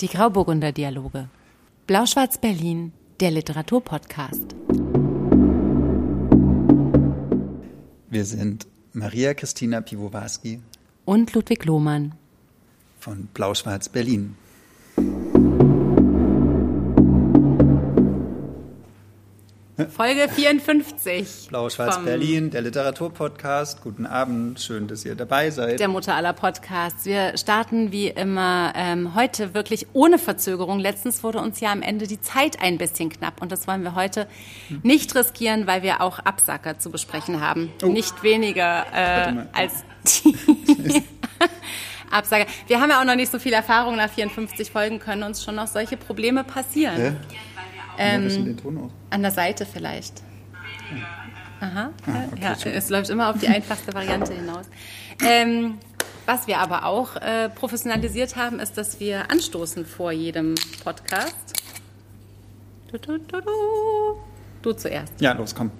Die Grauburgunder Dialoge. Blau-Schwarz Berlin, der Literaturpodcast. Wir sind Maria Christina Piwowarski Und Ludwig Lohmann. von Blau-Schwarz Berlin. Folge 54. Blau-Schwarz vom- Berlin, der Literaturpodcast. Guten Abend, schön, dass ihr dabei seid. Der Mutter aller Podcasts. Wir starten wie immer ähm, heute wirklich ohne Verzögerung. Letztens wurde uns ja am Ende die Zeit ein bisschen knapp und das wollen wir heute nicht riskieren, weil wir auch Absacker zu besprechen haben. Nicht weniger äh, als die Absager. Wir haben ja auch noch nicht so viel Erfahrung nach 54 Folgen, können uns schon noch solche Probleme passieren. Hä? Ähm. An der Seite vielleicht. Aha. Ah, okay, ja, es läuft immer auf die einfachste Variante hinaus. Ähm, was wir aber auch äh, professionalisiert haben, ist, dass wir anstoßen vor jedem Podcast. Du, du, du, du. du zuerst. Ja, los, komm.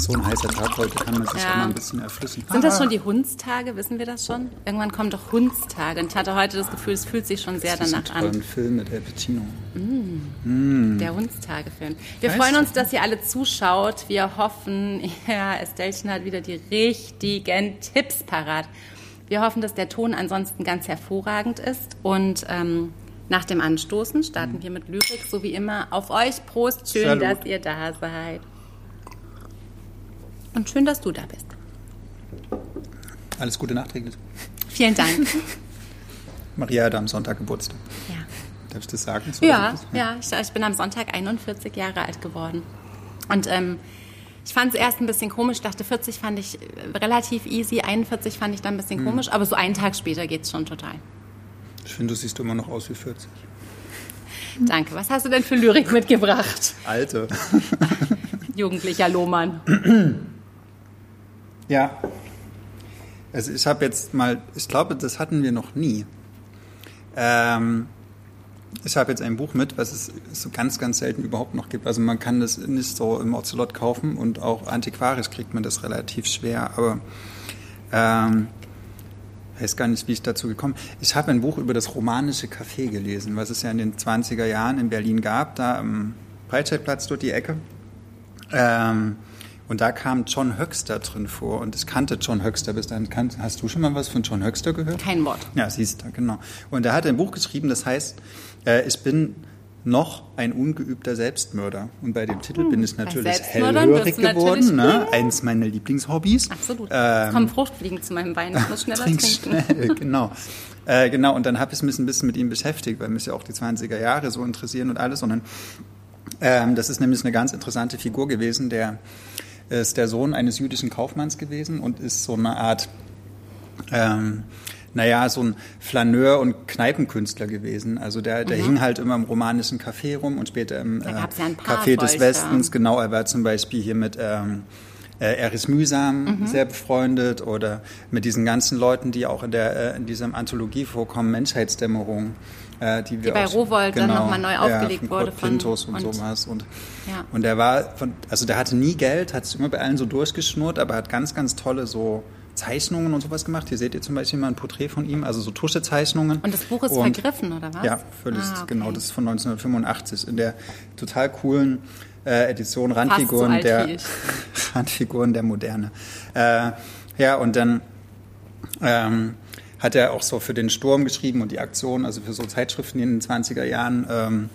So ein heißer Tag heute kann man sich Ja. auch mal ein bisschen erflüssen. Sind das schon die Hundstage? Wissen wir das schon? Irgendwann kommen doch Hundstage. Und ich hatte heute das Gefühl, es fühlt sich schon sehr Das ist ein danach an. tollen Film mit El Pacino. Der Hundstage-Film. Wir Weißt freuen uns, dass ihr alle zuschaut. Wir hoffen, ja, Estelchen hat wieder die richtigen Tipps parat. Wir hoffen, dass der Ton ansonsten ganz hervorragend ist. Und ähm, nach dem Anstoßen starten wir mit Lyrik, so wie immer. Auf euch, Prost, schön, Salut. dass ihr da seid. Und schön, dass du da bist. Alles Gute nachträglich. Vielen Dank. Maria hat am Sonntag Geburtstag. ja. Darf ich das sagen? So, Ja, das- ja, ich, ich bin am Sonntag 41 Jahre alt geworden. Und ähm, ich fand es erst ein bisschen komisch. Ich dachte, 40 fand ich äh, relativ easy, 41 fand ich dann ein Hm. bisschen komisch, aber so einen Tag später geht's schon total. Ich finde, du siehst immer noch aus wie 40. Danke. Was hast du denn für Lyrik mitgebracht, Alte. jugendlicher Lohmann? Ja. Also ich habe jetzt mal, ich glaube, das hatten wir noch nie. Ähm, ich habe jetzt ein Buch mit, was es so ganz, ganz selten überhaupt noch gibt. Also man kann das nicht so im Ocelot kaufen und auch antiquarisch kriegt man das relativ schwer. Aber ähm, weiß gar nicht, wie ich dazu gekommen bin. Ich habe ein Buch über das romanische Café gelesen, was es ja in den 20er Jahren in Berlin gab, da am Breitscheidplatz dort die Ecke. Ähm, und da kam John Höxter drin vor und ich kannte John Höxter bis dahin. Hast du schon mal was von John Höxter gehört? Kein Wort. Ja, siehst du, genau. Und er hat ein Buch geschrieben, das heißt, äh, ich bin noch ein ungeübter Selbstmörder. Und bei dem Titel bin ich natürlich hellhörig geworden. Ne? Eins meiner Lieblingshobbys. Absolut. Ähm, es kommen Fruchtfliegen zu meinem Wein. Ich muss schneller Trink trinken. schnell, genau. Äh, genau, und dann habe ich mich ein bisschen mit ihm beschäftigt, weil mich ja auch die 20er Jahre so interessieren und alles. Und dann, ähm, das ist nämlich eine ganz interessante Figur gewesen, der ist der Sohn eines jüdischen Kaufmanns gewesen und ist so eine Art, ähm, naja, so ein Flaneur und Kneipenkünstler gewesen. Also der, der hing halt immer im romanischen Café rum und später im Mhm. Äh, ja Café des. Westens. Genau, er war zum Beispiel hier mit ähm, äh, Eris Mühsam Mhm. sehr befreundet oder mit diesen ganzen Leuten, die auch in, der, äh, in dieser Anthologie vorkommen, Menschheitsdämmerung. Äh, die, wir bei auch schon- Rowohlt dann noch mal neu aufgelegt von wurde von- Pintos und, und- sowas. Und, Ja. und er war, von, also der hatte nie Geld, hat es immer bei allen so durchgeschnurrt, aber hat ganz, ganz tolle so Zeichnungen und sowas gemacht. Hier seht ihr zum Beispiel mal ein Porträt von ihm, also so Tuschezeichnungen. Und das Buch ist Und- vergriffen, oder was? ja, völlig, Ah, okay. genau. Das ist von 1985 in der total coolen äh, Edition so Randfiguren wie der. Randfiguren der Moderne. Äh, ja, und dann ähm, hat er auch so für den Sturm geschrieben und die Aktion, also für so Zeitschriften, die in den 20er Jahren ähm,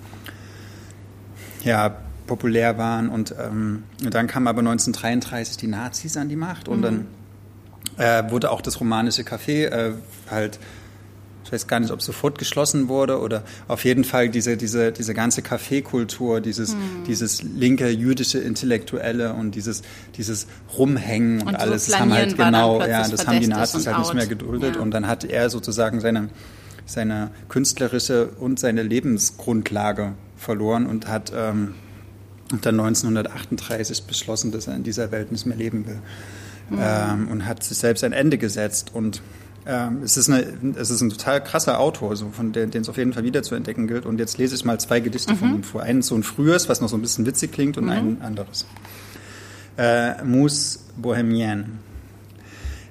ja, populär waren. Und, ähm, und dann kamen aber 1933 die Nazis an die Macht und dann äh, wurde auch das romanische Café äh, halt, ich weiß gar nicht, ob sofort geschlossen wurde oder auf jeden Fall diese, diese, diese ganze Kaffeekultur, dieses, dieses linke jüdische Intellektuelle und dieses, dieses Rumhängen und, Und so alles das haben halt genau, ja, das haben die Nazis halt nicht out. mehr geduldet Ja. und dann hat er sozusagen seine, seine künstlerische und seine Lebensgrundlage verloren und hat ähm, dann 1938 beschlossen, dass er in dieser Welt nicht mehr leben will. Ähm, und hat sich selbst ein Ende gesetzt. Und ähm, es, ist eine, es ist ein total krasser Autor, so von den es auf jeden Fall wieder zu entdecken gilt. Und jetzt lese ich mal zwei Gedichte von ihm vor. Eins so ein frühes, was noch so ein bisschen witzig klingt, und ein anderes. Äh, Mousse Bohemienne.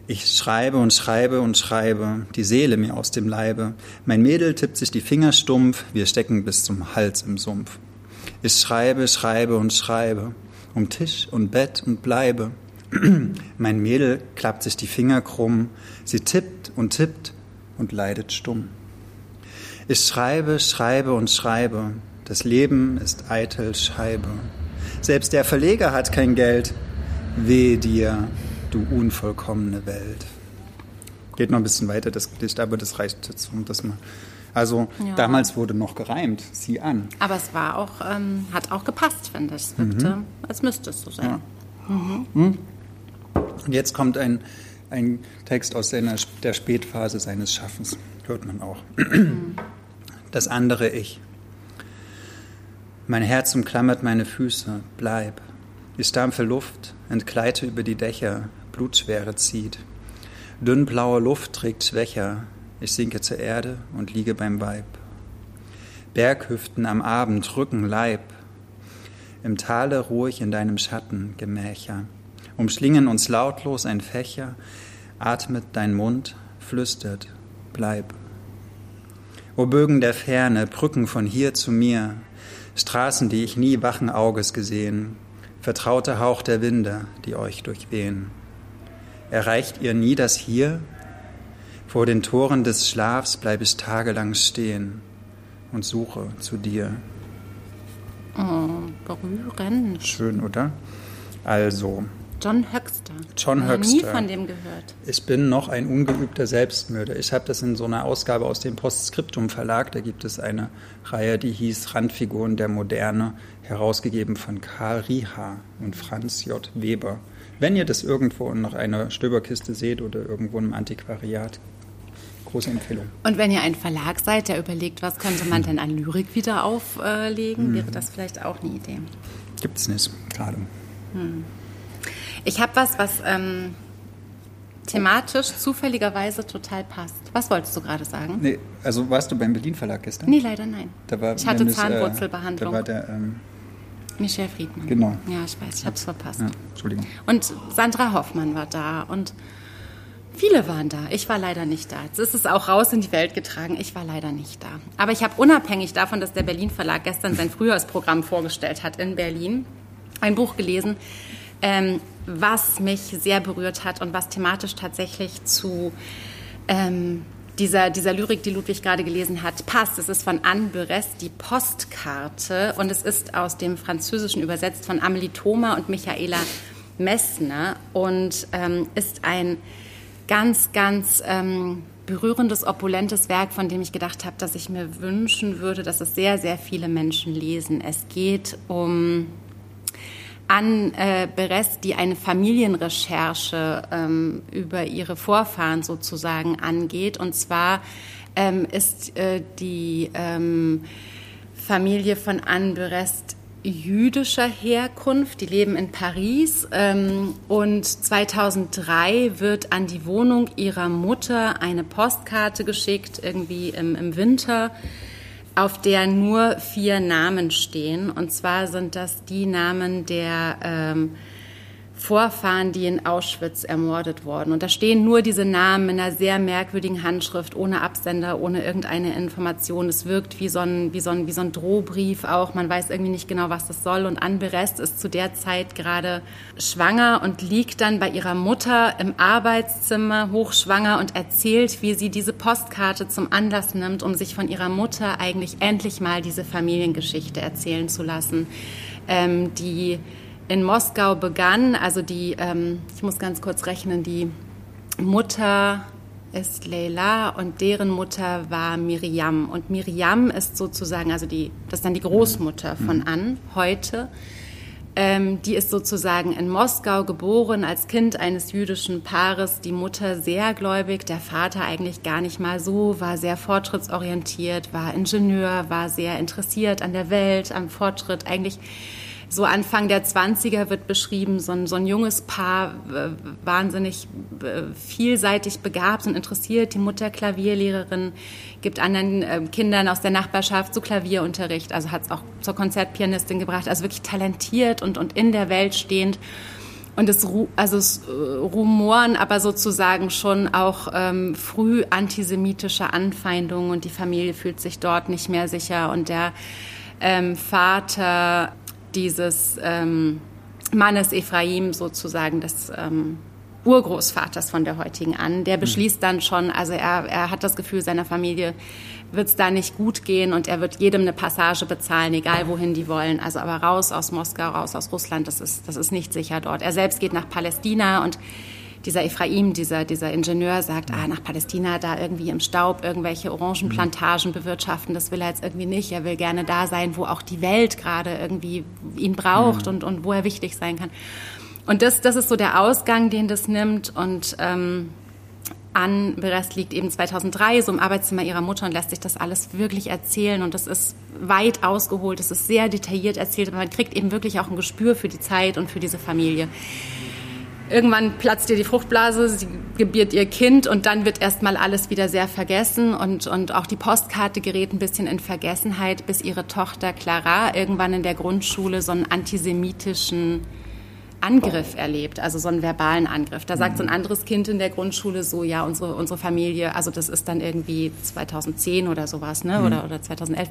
Ich schreibe und schreibe und schreibe, die Seele mir aus dem Leibe. Mein Mädel tippt sich die Finger stumpf, wir stecken bis zum Hals im Sumpf. Ich schreibe, schreibe und schreibe, um Tisch und Bett und bleibe. mein Mädel klappt sich die Finger krumm, sie tippt und tippt und leidet stumm. Ich schreibe, schreibe und schreibe, das Leben ist eitel Scheibe. Selbst der Verleger hat kein Geld, weh dir, du unvollkommene Welt. Geht noch ein bisschen weiter, das Gedicht, aber das reicht jetzt, um das mal. Also ja. damals wurde noch gereimt, sieh an. Aber es war auch, ähm, hat auch gepasst, finde ich. Es wirkte, mhm. als müsste es so sein. Ja. Mhm. Mhm. Und jetzt kommt ein, ein Text aus seiner, der Spätphase seines Schaffens, hört man auch. Das andere Ich. Mein Herz umklammert meine Füße, bleib. Ich stampfe Luft, entgleite über die Dächer, Blutschwere zieht. Dünnblaue Luft trägt schwächer, ich sinke zur Erde und liege beim Weib. Berghüften am Abend rücken Leib. Im Tale ruhig in deinem Schatten, Gemächer. Umschlingen uns lautlos ein Fächer, atmet dein Mund, flüstert, bleib. O Bögen der Ferne, Brücken von hier zu mir, Straßen, die ich nie wachen Auges gesehen, vertrauter Hauch der Winde, die euch durchwehen. Erreicht ihr nie das Hier? Vor den Toren des Schlafs bleib ich tagelang stehen und suche zu dir. Oh, berührend. Schön, oder? Also, John Höxter. John Höxter. Ich nie von dem gehört. Ich bin noch ein ungeübter Selbstmörder. Ich habe das in so einer Ausgabe aus dem Postskriptum Verlag. Da gibt es eine Reihe, die hieß Randfiguren der Moderne, herausgegeben von Karl Riha und Franz J. Weber. Wenn ihr das irgendwo in noch einer Stöberkiste seht oder irgendwo im Antiquariat, große Empfehlung. Und wenn ihr ein Verlag seid, der überlegt, was könnte man denn an Lyrik wieder auflegen, hm. wäre das vielleicht auch eine Idee. Gibt es nicht, gerade. Hm. Ich habe was, was ähm, thematisch zufälligerweise total passt. Was wolltest du gerade sagen? Nee, also warst du beim Berlin Verlag gestern? Nee, leider nein. Ich hatte Zahnwurzelbehandlung. Äh, da war der... Ähm, Michel Friedmann. Genau. Ja, ich weiß, ich habe es verpasst. Ja, Entschuldigung. Und Sandra Hoffmann war da und viele waren da. Ich war leider nicht da. Jetzt ist es auch raus in die Welt getragen. Ich war leider nicht da. Aber ich habe unabhängig davon, dass der Berlin Verlag gestern sein Frühjahrsprogramm vorgestellt hat in Berlin, ein Buch gelesen, ähm, was mich sehr berührt hat und was thematisch tatsächlich zu ähm, dieser, dieser Lyrik, die Ludwig gerade gelesen hat, passt. Es ist von Anne Beres, die Postkarte, und es ist aus dem Französischen übersetzt von Amelie Thoma und Michaela Messner und ähm, ist ein ganz, ganz ähm, berührendes, opulentes Werk, von dem ich gedacht habe, dass ich mir wünschen würde, dass es sehr, sehr viele Menschen lesen. Es geht um an äh, Beres, die eine Familienrecherche ähm, über ihre Vorfahren sozusagen angeht. Und zwar ähm, ist äh, die ähm, Familie von Anne Berest jüdischer Herkunft, die leben in Paris. Ähm, und 2003 wird an die Wohnung ihrer Mutter eine Postkarte geschickt, irgendwie im, im Winter auf der nur vier Namen stehen. Und zwar sind das die Namen der ähm, Vorfahren, die in Auschwitz ermordet wurden. Und da stehen nur diese Namen in einer sehr merkwürdigen Handschrift, ohne Absender, ohne irgendeine Information. Es wirkt wie so ein, wie so ein, wie so ein Drohbrief auch. Man weiß irgendwie nicht genau, was das soll. Und Anne Berest ist zu der Zeit gerade schwanger und liegt dann bei ihrer Mutter im Arbeitszimmer, hochschwanger und erzählt, wie sie diese Postkarte zum Anlass nimmt, um sich von ihrer Mutter eigentlich endlich mal diese Familiengeschichte erzählen zu lassen, ähm, die in Moskau begann. Also die, ähm, ich muss ganz kurz rechnen, die Mutter ist Leila und deren Mutter war Miriam. Und Miriam ist sozusagen, also die, das ist dann die Großmutter von mhm. Ann heute. Ähm, die ist sozusagen in Moskau geboren als Kind eines jüdischen Paares. Die Mutter sehr gläubig, der Vater eigentlich gar nicht mal so, war sehr fortschrittsorientiert, war Ingenieur, war sehr interessiert an der Welt, am Fortschritt, eigentlich so Anfang der 20er wird beschrieben, so ein, so ein junges Paar, wahnsinnig vielseitig begabt und interessiert. Die Mutter Klavierlehrerin, gibt anderen äh, Kindern aus der Nachbarschaft so Klavierunterricht, also hat es auch zur Konzertpianistin gebracht, also wirklich talentiert und, und in der Welt stehend. und es, also es äh, rumoren aber sozusagen schon auch ähm, früh antisemitische Anfeindungen und die Familie fühlt sich dort nicht mehr sicher und der ähm, Vater dieses ähm, Mannes Ephraim sozusagen des ähm, Urgroßvaters von der heutigen an, der mhm. beschließt dann schon, also er, er hat das Gefühl, seiner Familie wird es da nicht gut gehen und er wird jedem eine Passage bezahlen, egal wohin die wollen. Also aber raus aus Moskau, raus aus Russland, das ist, das ist nicht sicher dort. Er selbst geht nach Palästina und dieser Ephraim, dieser, dieser Ingenieur sagt, ah, nach Palästina, da irgendwie im Staub irgendwelche Orangenplantagen bewirtschaften, das will er jetzt irgendwie nicht. Er will gerne da sein, wo auch die Welt gerade irgendwie ihn braucht mhm. und, und wo er wichtig sein kann. Und das, das ist so der Ausgang, den das nimmt und ähm, an Berest liegt eben 2003 so im Arbeitszimmer ihrer Mutter und lässt sich das alles wirklich erzählen und das ist weit ausgeholt, es ist sehr detailliert erzählt, aber man kriegt eben wirklich auch ein Gespür für die Zeit und für diese Familie. Irgendwann platzt ihr die Fruchtblase, sie gebiert ihr Kind und dann wird erstmal alles wieder sehr vergessen und, und auch die Postkarte gerät ein bisschen in Vergessenheit, bis ihre Tochter Clara irgendwann in der Grundschule so einen antisemitischen Angriff erlebt, also so einen verbalen Angriff. Da sagt so ein anderes Kind in der Grundschule so, ja, unsere, unsere Familie, also das ist dann irgendwie 2010 oder sowas, ne, mhm. oder, oder 2011.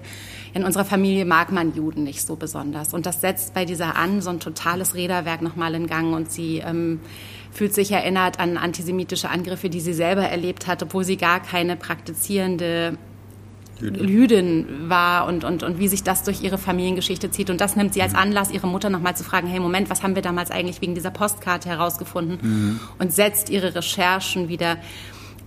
In unserer Familie mag man Juden nicht so besonders. Und das setzt bei dieser an so ein totales Räderwerk nochmal in Gang und sie ähm, fühlt sich erinnert an antisemitische Angriffe, die sie selber erlebt hat, obwohl sie gar keine praktizierende Jüdin war und, und, und wie sich das durch ihre Familiengeschichte zieht. Und das nimmt sie als mhm. Anlass, ihre Mutter nochmal zu fragen, hey Moment, was haben wir damals eigentlich wegen dieser Postkarte herausgefunden? Mhm. Und setzt ihre Recherchen wieder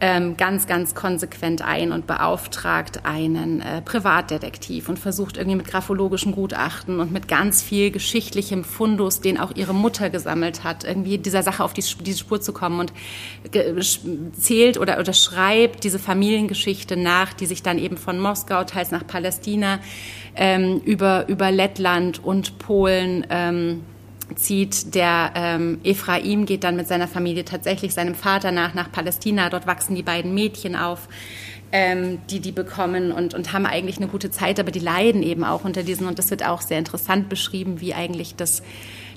ähm, ganz, ganz konsequent ein und beauftragt einen äh, Privatdetektiv und versucht irgendwie mit graphologischen Gutachten und mit ganz viel geschichtlichem Fundus, den auch ihre Mutter gesammelt hat, irgendwie dieser Sache auf die, diese Spur zu kommen und zählt oder, oder schreibt diese Familiengeschichte nach, die sich dann eben von Moskau, teils nach Palästina, ähm, über, über Lettland und Polen ähm, zieht. Der ähm, Ephraim geht dann mit seiner Familie tatsächlich seinem Vater nach, nach Palästina. Dort wachsen die beiden Mädchen auf, ähm, die die bekommen und, und haben eigentlich eine gute Zeit, aber die leiden eben auch unter diesen. Und das wird auch sehr interessant beschrieben, wie eigentlich das,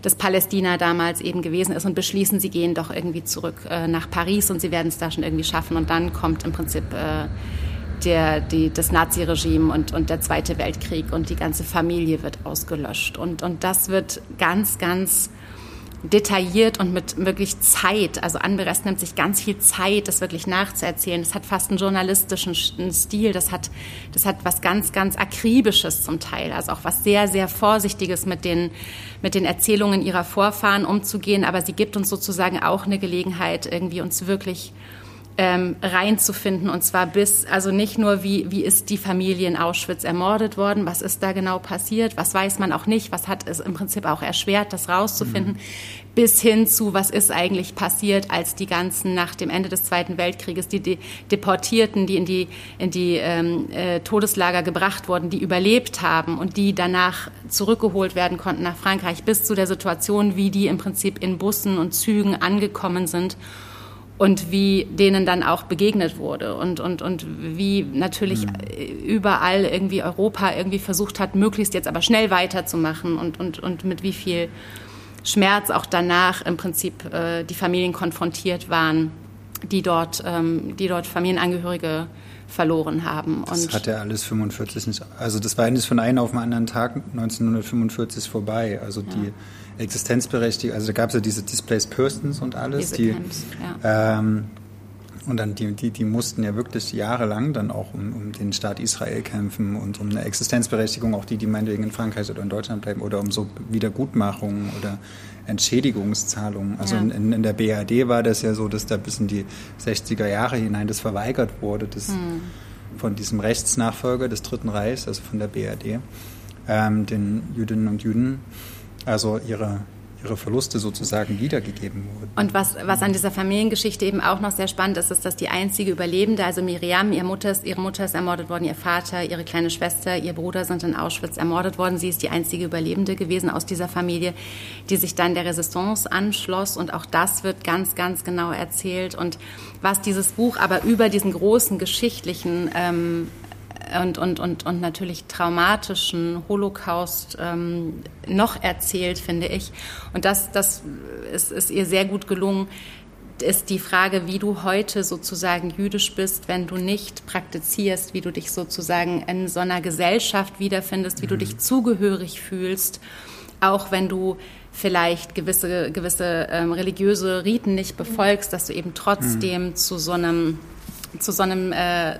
das Palästina damals eben gewesen ist und beschließen, sie gehen doch irgendwie zurück äh, nach Paris und sie werden es da schon irgendwie schaffen. Und dann kommt im Prinzip... Äh, der, die, das Naziregime und, und der Zweite Weltkrieg und die ganze Familie wird ausgelöscht. Und, und das wird ganz, ganz detailliert und mit wirklich Zeit, also Anberest nimmt sich ganz viel Zeit, das wirklich nachzuerzählen. Das hat fast einen journalistischen Stil, das hat, das hat was ganz, ganz akribisches zum Teil, also auch was sehr, sehr Vorsichtiges mit den, mit den Erzählungen ihrer Vorfahren umzugehen, aber sie gibt uns sozusagen auch eine Gelegenheit, irgendwie uns wirklich ähm, reinzufinden. Und zwar bis, also nicht nur, wie, wie ist die Familie in Auschwitz ermordet worden, was ist da genau passiert, was weiß man auch nicht, was hat es im Prinzip auch erschwert, das rauszufinden, mhm. bis hin zu, was ist eigentlich passiert, als die ganzen nach dem Ende des Zweiten Weltkrieges, die, die Deportierten, die in die, in die ähm, äh, Todeslager gebracht wurden, die überlebt haben und die danach zurückgeholt werden konnten nach Frankreich, bis zu der Situation, wie die im Prinzip in Bussen und Zügen angekommen sind und wie denen dann auch begegnet wurde und, und, und wie natürlich mhm. überall irgendwie Europa irgendwie versucht hat, möglichst jetzt aber schnell weiterzumachen und, und, und mit wie viel Schmerz auch danach im Prinzip äh, die Familien konfrontiert waren, die dort, ähm, die dort Familienangehörige verloren haben. Und das hat ja alles 45 nicht, also das war nicht von einem auf den anderen Tag 1945 vorbei. Also ja. die Existenzberechtigung, also da gab es ja diese Displaced Persons und alles, diese die Camps, ja. ähm, und dann die, die, die mussten ja wirklich jahrelang dann auch um, um den Staat Israel kämpfen und um eine Existenzberechtigung, auch die, die meinetwegen in Frankreich oder in Deutschland bleiben, oder um so Wiedergutmachungen oder Entschädigungszahlungen. Also ja. in, in, der BRD war das ja so, dass da bis in die 60er Jahre hinein das verweigert wurde, das hm. von diesem Rechtsnachfolger des Dritten Reichs, also von der BRD, ähm, den Jüdinnen und Juden also ihre, ihre Verluste sozusagen wiedergegeben wurden. Und was, was an dieser Familiengeschichte eben auch noch sehr spannend ist, ist, dass die einzige Überlebende, also Miriam, ihre Mutter, ist, ihre Mutter ist ermordet worden, ihr Vater, ihre kleine Schwester, ihr Bruder sind in Auschwitz ermordet worden. Sie ist die einzige Überlebende gewesen aus dieser Familie, die sich dann der Resistance anschloss. Und auch das wird ganz, ganz genau erzählt. Und was dieses Buch aber über diesen großen geschichtlichen ähm, und, und, und, und natürlich traumatischen Holocaust ähm, noch erzählt, finde ich. Und das, das ist, ist ihr sehr gut gelungen, ist die Frage, wie du heute sozusagen jüdisch bist, wenn du nicht praktizierst, wie du dich sozusagen in so einer Gesellschaft wiederfindest, wie mhm. du dich zugehörig fühlst, auch wenn du vielleicht gewisse, gewisse ähm, religiöse Riten nicht befolgst, dass du eben trotzdem mhm. zu so einem zu so einem äh,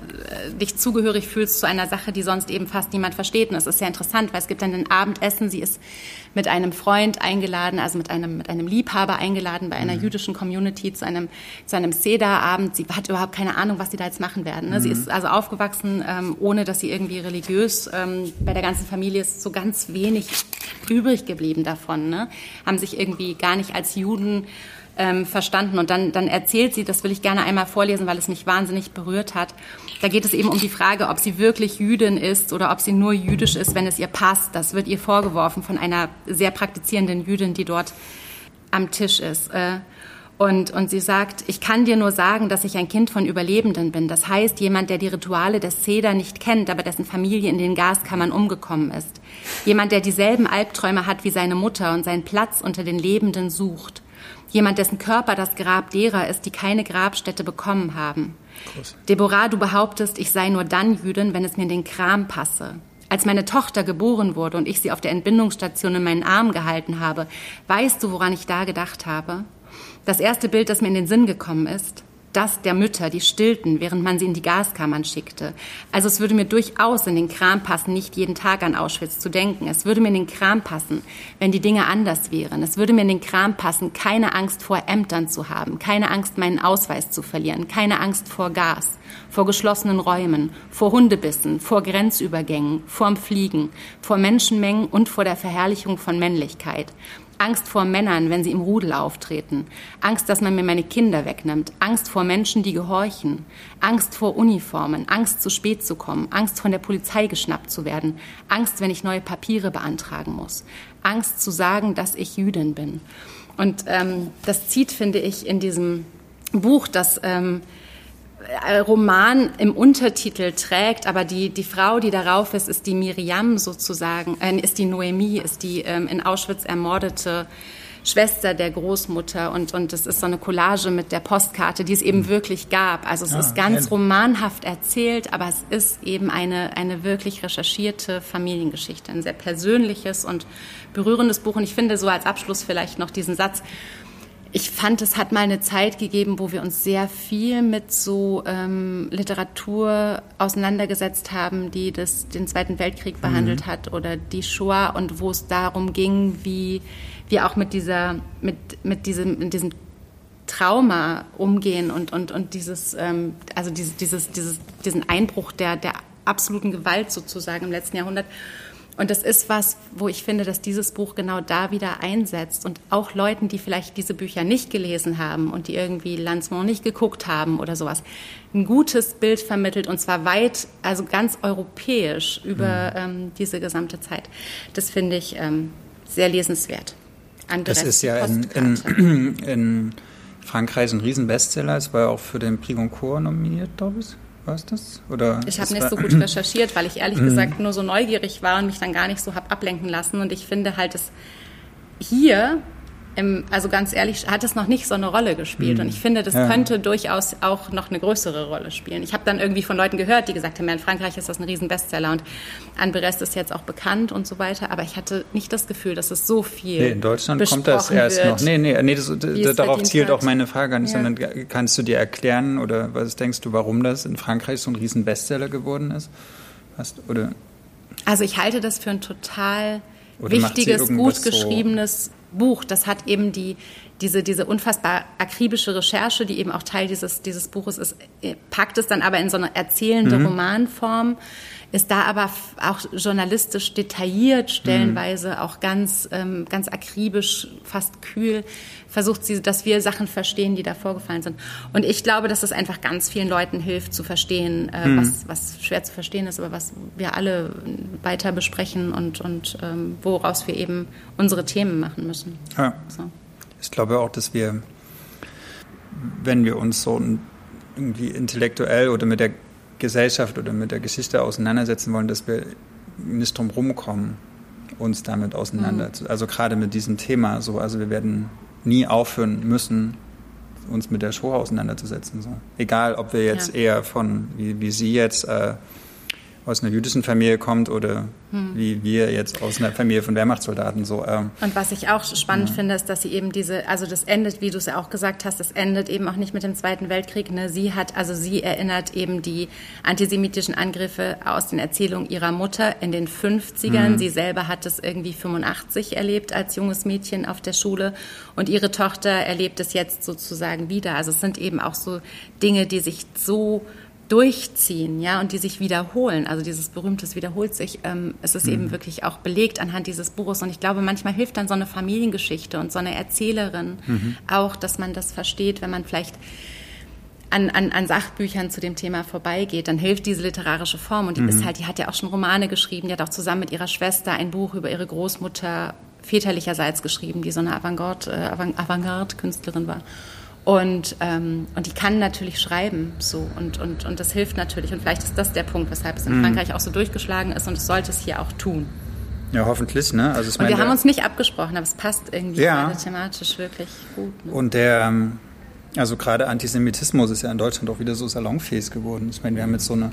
dich zugehörig fühlst zu einer Sache, die sonst eben fast niemand versteht. Und das ist sehr interessant, weil es gibt dann ein Abendessen. Sie ist mit einem Freund eingeladen, also mit einem mit einem Liebhaber eingeladen bei einer mhm. jüdischen Community zu einem zu einem Seder-Abend. Sie hat überhaupt keine Ahnung, was sie da jetzt machen werden. Ne? Mhm. Sie ist also aufgewachsen, ähm, ohne dass sie irgendwie religiös. Ähm, bei der ganzen Familie ist so ganz wenig übrig geblieben davon. Ne? Haben sich irgendwie gar nicht als Juden ähm, verstanden. Und dann, dann erzählt sie, das will ich gerne einmal vorlesen, weil es mich wahnsinnig berührt hat. Da geht es eben um die Frage, ob sie wirklich Jüdin ist oder ob sie nur jüdisch ist, wenn es ihr passt. Das wird ihr vorgeworfen von einer sehr praktizierenden Jüdin, die dort am Tisch ist. Äh, und, und sie sagt, ich kann dir nur sagen, dass ich ein Kind von Überlebenden bin. Das heißt, jemand, der die Rituale des Seder nicht kennt, aber dessen Familie in den Gaskammern umgekommen ist. Jemand, der dieselben Albträume hat wie seine Mutter und seinen Platz unter den Lebenden sucht. Jemand, dessen Körper das Grab derer ist, die keine Grabstätte bekommen haben. Groß. Deborah, du behauptest, ich sei nur dann Jüdin, wenn es mir in den Kram passe. Als meine Tochter geboren wurde und ich sie auf der Entbindungsstation in meinen Arm gehalten habe, weißt du, woran ich da gedacht habe? Das erste Bild, das mir in den Sinn gekommen ist, das der Mütter, die stillten, während man sie in die Gaskammern schickte. Also es würde mir durchaus in den Kram passen, nicht jeden Tag an Auschwitz zu denken. Es würde mir in den Kram passen, wenn die Dinge anders wären. Es würde mir in den Kram passen, keine Angst vor Ämtern zu haben, keine Angst, meinen Ausweis zu verlieren, keine Angst vor Gas, vor geschlossenen Räumen, vor Hundebissen, vor Grenzübergängen, vorm Fliegen, vor Menschenmengen und vor der Verherrlichung von Männlichkeit. Angst vor Männern, wenn sie im Rudel auftreten, Angst, dass man mir meine Kinder wegnimmt, Angst vor Menschen, die gehorchen, Angst vor Uniformen, Angst zu spät zu kommen, Angst von der Polizei geschnappt zu werden, Angst, wenn ich neue Papiere beantragen muss, Angst zu sagen, dass ich Jüdin bin. Und ähm, das zieht, finde ich, in diesem Buch, das ähm, äh, Roman im Untertitel trägt, aber die, die Frau, die darauf ist, ist die Miriam sozusagen, äh, ist die Noemi, ist die ähm, in Auschwitz ermordete Schwester der Großmutter und, und es ist so eine Collage mit der Postkarte, die es eben mhm. wirklich gab. Also es ja, ist ganz ehrlich. romanhaft erzählt, aber es ist eben eine, eine wirklich recherchierte Familiengeschichte, ein sehr persönliches und berührendes Buch. Und ich finde so als Abschluss vielleicht noch diesen Satz, ich fand, es hat mal eine Zeit gegeben, wo wir uns sehr viel mit so ähm, Literatur auseinandergesetzt haben, die das, den Zweiten Weltkrieg mhm. behandelt mhm. hat oder die Shoah und wo es darum ging, wie wir auch mit dieser, mit, mit diesem, mit diesem Trauma umgehen und, und, und dieses, ähm, also dieses, dieses, dieses, diesen Einbruch der, der absoluten Gewalt sozusagen im letzten Jahrhundert. Und das ist was, wo ich finde, dass dieses Buch genau da wieder einsetzt und auch Leuten, die vielleicht diese Bücher nicht gelesen haben und die irgendwie Lancement nicht geguckt haben oder sowas, ein gutes Bild vermittelt und zwar weit, also ganz europäisch über mhm. ähm, diese gesamte Zeit. Das finde ich ähm, sehr lesenswert. Andres das ist ja in, in, in, Frankreich ein Riesenbestseller. Es war ja auch für den Prix Goncourt nominiert, glaube ich. War es das? Oder ich habe nicht so gut recherchiert, weil ich ehrlich gesagt nur so neugierig war und mich dann gar nicht so habe ablenken lassen. Und ich finde halt, dass hier im, also ganz ehrlich, hat es noch nicht so eine Rolle gespielt. Mhm. Und ich finde, das ja. könnte durchaus auch noch eine größere Rolle spielen. Ich habe dann irgendwie von Leuten gehört, die gesagt haben, ja, in Frankreich ist das ein Riesenbestseller und Anne Berest ist jetzt auch bekannt und so weiter. Aber ich hatte nicht das Gefühl, dass es so viel. Nee, in Deutschland kommt das erst wird, noch. Nee, nee, nee das, das, darauf zielt hat. auch meine Frage an. Ja. Sondern kannst du dir erklären oder was denkst du, warum das in Frankreich so ein Riesenbestseller geworden ist? Hast, oder? Also ich halte das für ein total oder wichtiges, gut geschriebenes Buch. Das hat eben die, diese, diese unfassbar akribische Recherche, die eben auch Teil dieses, dieses Buches ist, äh, packt es dann aber in so eine erzählende mhm. Romanform ist da aber auch journalistisch detailliert, stellenweise mhm. auch ganz, ähm, ganz akribisch, fast kühl, versucht sie, dass wir Sachen verstehen, die da vorgefallen sind. Und ich glaube, dass das einfach ganz vielen Leuten hilft zu verstehen, äh, mhm. was, was schwer zu verstehen ist, aber was wir alle weiter besprechen und, und ähm, woraus wir eben unsere Themen machen müssen. Ja. So. Ich glaube auch, dass wir, wenn wir uns so irgendwie intellektuell oder mit der Gesellschaft oder mit der Geschichte auseinandersetzen wollen, dass wir nicht drum rumkommen, uns damit auseinanderzusetzen. Mhm. Also gerade mit diesem Thema so. Also wir werden nie aufhören müssen, uns mit der Show auseinanderzusetzen. So. Egal, ob wir jetzt ja. eher von, wie, wie Sie jetzt, äh, aus einer jüdischen Familie kommt oder hm. wie wir jetzt aus einer Familie von Wehrmachtssoldaten so. Ähm, und was ich auch spannend ja. finde, ist, dass sie eben diese, also das endet, wie du es ja auch gesagt hast, das endet eben auch nicht mit dem Zweiten Weltkrieg. Ne? Sie hat, also sie erinnert eben die antisemitischen Angriffe aus den Erzählungen ihrer Mutter in den 50ern. Hm. Sie selber hat es irgendwie 85 erlebt als junges Mädchen auf der Schule und ihre Tochter erlebt es jetzt sozusagen wieder. Also es sind eben auch so Dinge, die sich so durchziehen, ja, und die sich wiederholen. Also dieses berühmtes wiederholt sich. Ähm, es ist mhm. eben wirklich auch belegt anhand dieses Buches. Und ich glaube, manchmal hilft dann so eine Familiengeschichte und so eine Erzählerin mhm. auch, dass man das versteht, wenn man vielleicht an, an, an Sachbüchern zu dem Thema vorbeigeht, dann hilft diese literarische Form. Und die mhm. ist halt, die hat ja auch schon Romane geschrieben, die hat auch zusammen mit ihrer Schwester ein Buch über ihre Großmutter väterlicherseits geschrieben, die so eine Avantgarde, äh, Avantgarde-Künstlerin war. Und, ähm, und die kann natürlich schreiben so und, und, und das hilft natürlich. Und vielleicht ist das der Punkt, weshalb es in mhm. Frankreich auch so durchgeschlagen ist und es sollte es hier auch tun. Ja, hoffentlich. Ne? Also und wir haben uns nicht abgesprochen, aber es passt irgendwie ja. thematisch wirklich gut. Ne? Und der, ähm, also gerade Antisemitismus ist ja in Deutschland auch wieder so salonfähig geworden. Ich meine, wir haben jetzt so eine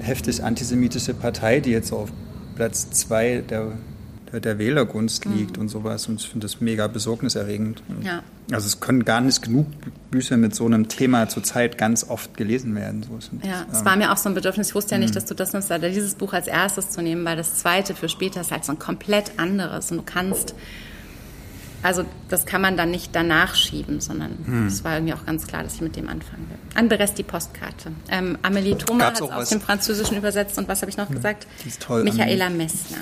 heftig antisemitische Partei, die jetzt auf Platz zwei der der Wählergunst mhm. liegt mhm. und sowas. Und ich finde das mega besorgniserregend. Ja. Also es können gar nicht genug Bücher mit so einem Thema zurzeit ganz oft gelesen werden. So, ja, das, es war mir auch so ein Bedürfnis. Ich wusste ja nicht, mhm. dass du das nimmst, dieses Buch als erstes zu nehmen, weil das zweite für später ist halt so ein komplett anderes. Und du kannst, also das kann man dann nicht danach schieben, sondern hm. es war irgendwie auch ganz klar, dass ich mit dem anfangen will. An Berest die Postkarte. Ähm, Amelie Thomas hat es aus dem Französischen übersetzt und was habe ich noch gesagt? Die ist toll. Michaela Messner.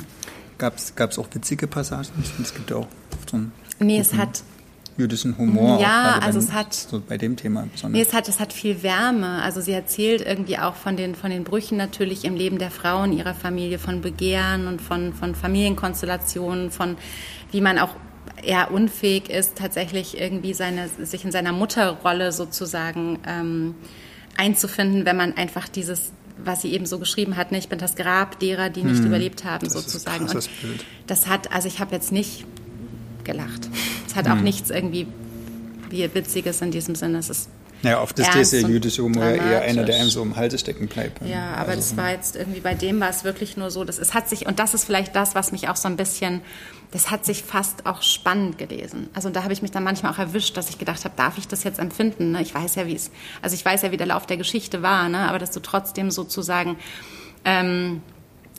Gab es auch witzige Passagen? Es gibt ja auch so einen nee, es hat jüdischen Humor. Ja, also es hat so bei dem Thema besonders. Nee, es hat es hat viel Wärme. Also sie erzählt irgendwie auch von den von den Brüchen natürlich im Leben der Frauen ihrer Familie, von Begehren und von von Familienkonstellationen, von wie man auch eher unfähig ist, tatsächlich irgendwie seine sich in seiner Mutterrolle sozusagen ähm, einzufinden, wenn man einfach dieses was sie eben so geschrieben hat, ne? ich bin das Grab derer, die nicht hm, überlebt haben, das sozusagen. Ist und Bild. das hat, also ich habe jetzt nicht gelacht. Es hat hm. auch nichts irgendwie wie Witziges in diesem Sinne. Es ist ja, oft ist dieser jüdische Humor eher einer, der einem so im Halse stecken bleibt. Ja, aber also, das war jetzt irgendwie, bei dem war es wirklich nur so, dass es hat sich, und das ist vielleicht das, was mich auch so ein bisschen das hat sich fast auch spannend gelesen. Also da habe ich mich dann manchmal auch erwischt, dass ich gedacht habe, darf ich das jetzt empfinden? Ne? Ich weiß ja, wie es, also ich weiß ja, wie der Lauf der Geschichte war, ne? aber dass du trotzdem sozusagen ähm,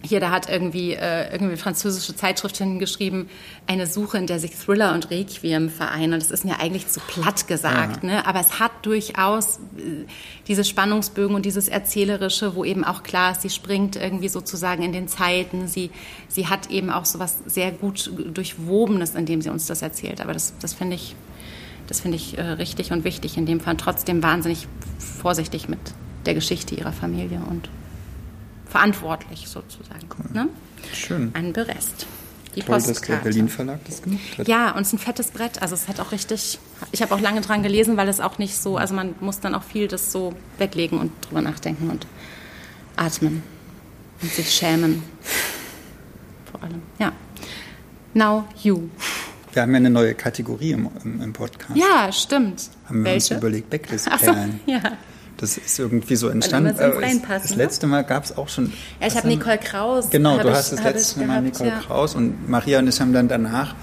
hier, da hat irgendwie, äh, irgendwie französische Zeitschrift hingeschrieben, eine Suche, in der sich Thriller und Requiem vereinen. Und das ist mir eigentlich zu platt gesagt, ja. ne? aber es hat durchaus äh, diese Spannungsbögen und dieses Erzählerische, wo eben auch klar ist, sie springt irgendwie sozusagen in den Zeiten. Sie, sie hat eben auch so was sehr gut durchwobenes, indem sie uns das erzählt. Aber das, das finde ich, das finde ich äh, richtig und wichtig in dem Fall. Trotzdem wahnsinnig vorsichtig mit der Geschichte ihrer Familie und verantwortlich sozusagen. Cool. Ne? Schön. An Berest. Die Toll, Postkarte. dass der Berlin Verlag das gemacht hat. Ja, und es ist ein fettes Brett. Also es hat auch richtig, ich habe auch lange dran gelesen, weil es auch nicht so, also man muss dann auch viel das so weglegen und drüber nachdenken und atmen und sich schämen. Vor allem, ja. Now you. Wir haben ja eine neue Kategorie im, im, im Podcast. Ja, stimmt. Haben wir Welche? uns überlegt, Backlist-Perlen. So, ja. Das ist irgendwie so entstanden. Äh, das letzte Mal gab es auch schon. Ja, ich habe Nicole Kraus. Genau, du hast das letzte Mal gehabt, Nicole ja. Kraus und Maria und ich haben dann danach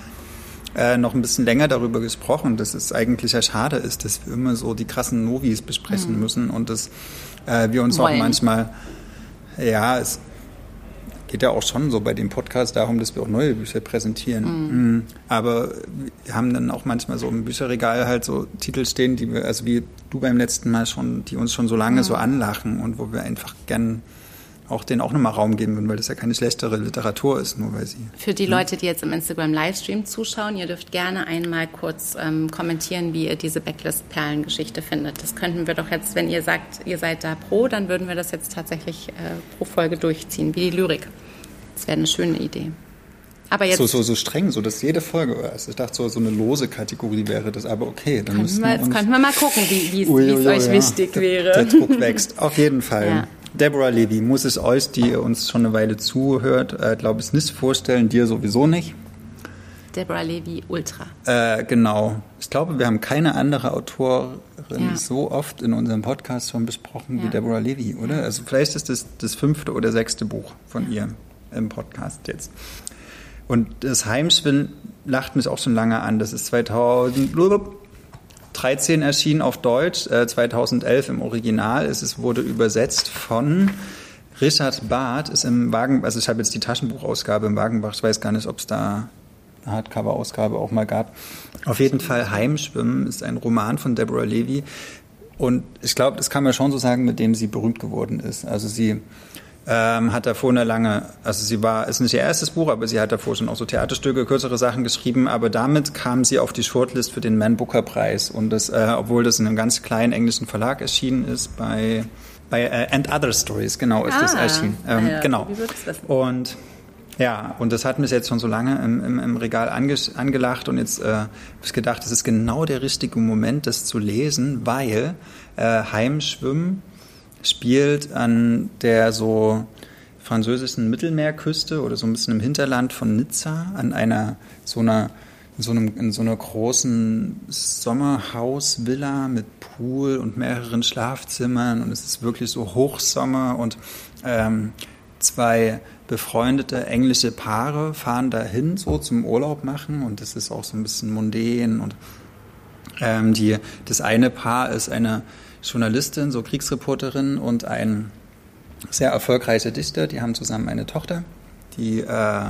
äh, noch ein bisschen länger darüber gesprochen, dass es eigentlich ja schade ist, dass wir immer so die krassen Novis besprechen mhm. müssen und dass äh, wir uns Wollen. auch manchmal, ja, es geht ja auch schon so bei dem Podcast darum, dass wir auch neue Bücher präsentieren. Mhm. Mhm. Aber wir haben dann auch manchmal so im Bücherregal halt so Titel stehen, die wir, also wie du beim letzten Mal schon, die uns schon so lange mhm. so anlachen und wo wir einfach gern auch denen auch nochmal Raum geben würden, weil das ja keine schlechtere Literatur ist, nur weil sie. Für die ja. Leute, die jetzt im Instagram-Livestream zuschauen, ihr dürft gerne einmal kurz ähm, kommentieren, wie ihr diese Backlist-Perlen-Geschichte findet. Das könnten wir doch jetzt, wenn ihr sagt, ihr seid da pro, dann würden wir das jetzt tatsächlich äh, pro Folge durchziehen, wie die Lyrik. Das wäre eine schöne Idee. Aber jetzt so, so, so streng, so dass jede Folge ist. Ich dachte, so, so eine lose Kategorie wäre das, aber okay. Dann könnten wir, jetzt könnten wir mal gucken, wie es euch ja. wichtig der, wäre. Der Druck wächst, auf jeden Fall. Ja. Deborah Levy muss es euch, die uns schon eine Weile zuhört, äh, glaube ich, nicht vorstellen, dir sowieso nicht. Deborah Levy Ultra. Äh, genau. Ich glaube, wir haben keine andere Autorin ja. so oft in unserem Podcast schon besprochen ja. wie Deborah Levy, oder? Also vielleicht ist das das fünfte oder sechste Buch von ihr im Podcast jetzt. Und das Heimschwimmen lacht mich auch schon lange an. Das ist 2013 erschienen auf Deutsch, äh, 2011 im Original. Es ist, wurde übersetzt von Richard Barth, ist im Wagen, also ich habe jetzt die Taschenbuchausgabe im Wagenbach, ich weiß gar nicht, ob es da Hardcover-Ausgabe auch mal gab. Auf jeden Fall Heimschwimmen ist ein Roman von Deborah Levy. Und ich glaube, das kann man schon so sagen, mit dem sie berühmt geworden ist. Also sie ähm, hat davor eine lange, also sie war, ist nicht ihr erstes Buch, aber sie hat davor schon auch so Theaterstücke, kürzere Sachen geschrieben, aber damit kam sie auf die Shortlist für den Man Booker Preis. Und das, äh, obwohl das in einem ganz kleinen englischen Verlag erschienen ist, bei, bei äh, And Other Stories, genau, ist ah, das erschienen. Ähm, ja, genau. Und ja, und das hat mich jetzt schon so lange im, im, im Regal ange, angelacht und jetzt äh, habe ich gedacht, das ist genau der richtige Moment, das zu lesen, weil äh, Heimschwimmen spielt an der so französischen Mittelmeerküste oder so ein bisschen im Hinterland von Nizza an einer so einer in so, einem, in so einer großen Sommerhausvilla mit Pool und mehreren Schlafzimmern und es ist wirklich so Hochsommer und ähm, zwei befreundete englische Paare fahren dahin so zum Urlaub machen und das ist auch so ein bisschen mundän und ähm, die, das eine Paar ist eine Journalistin, so Kriegsreporterin und ein sehr erfolgreicher Dichter. Die haben zusammen eine Tochter, die, äh,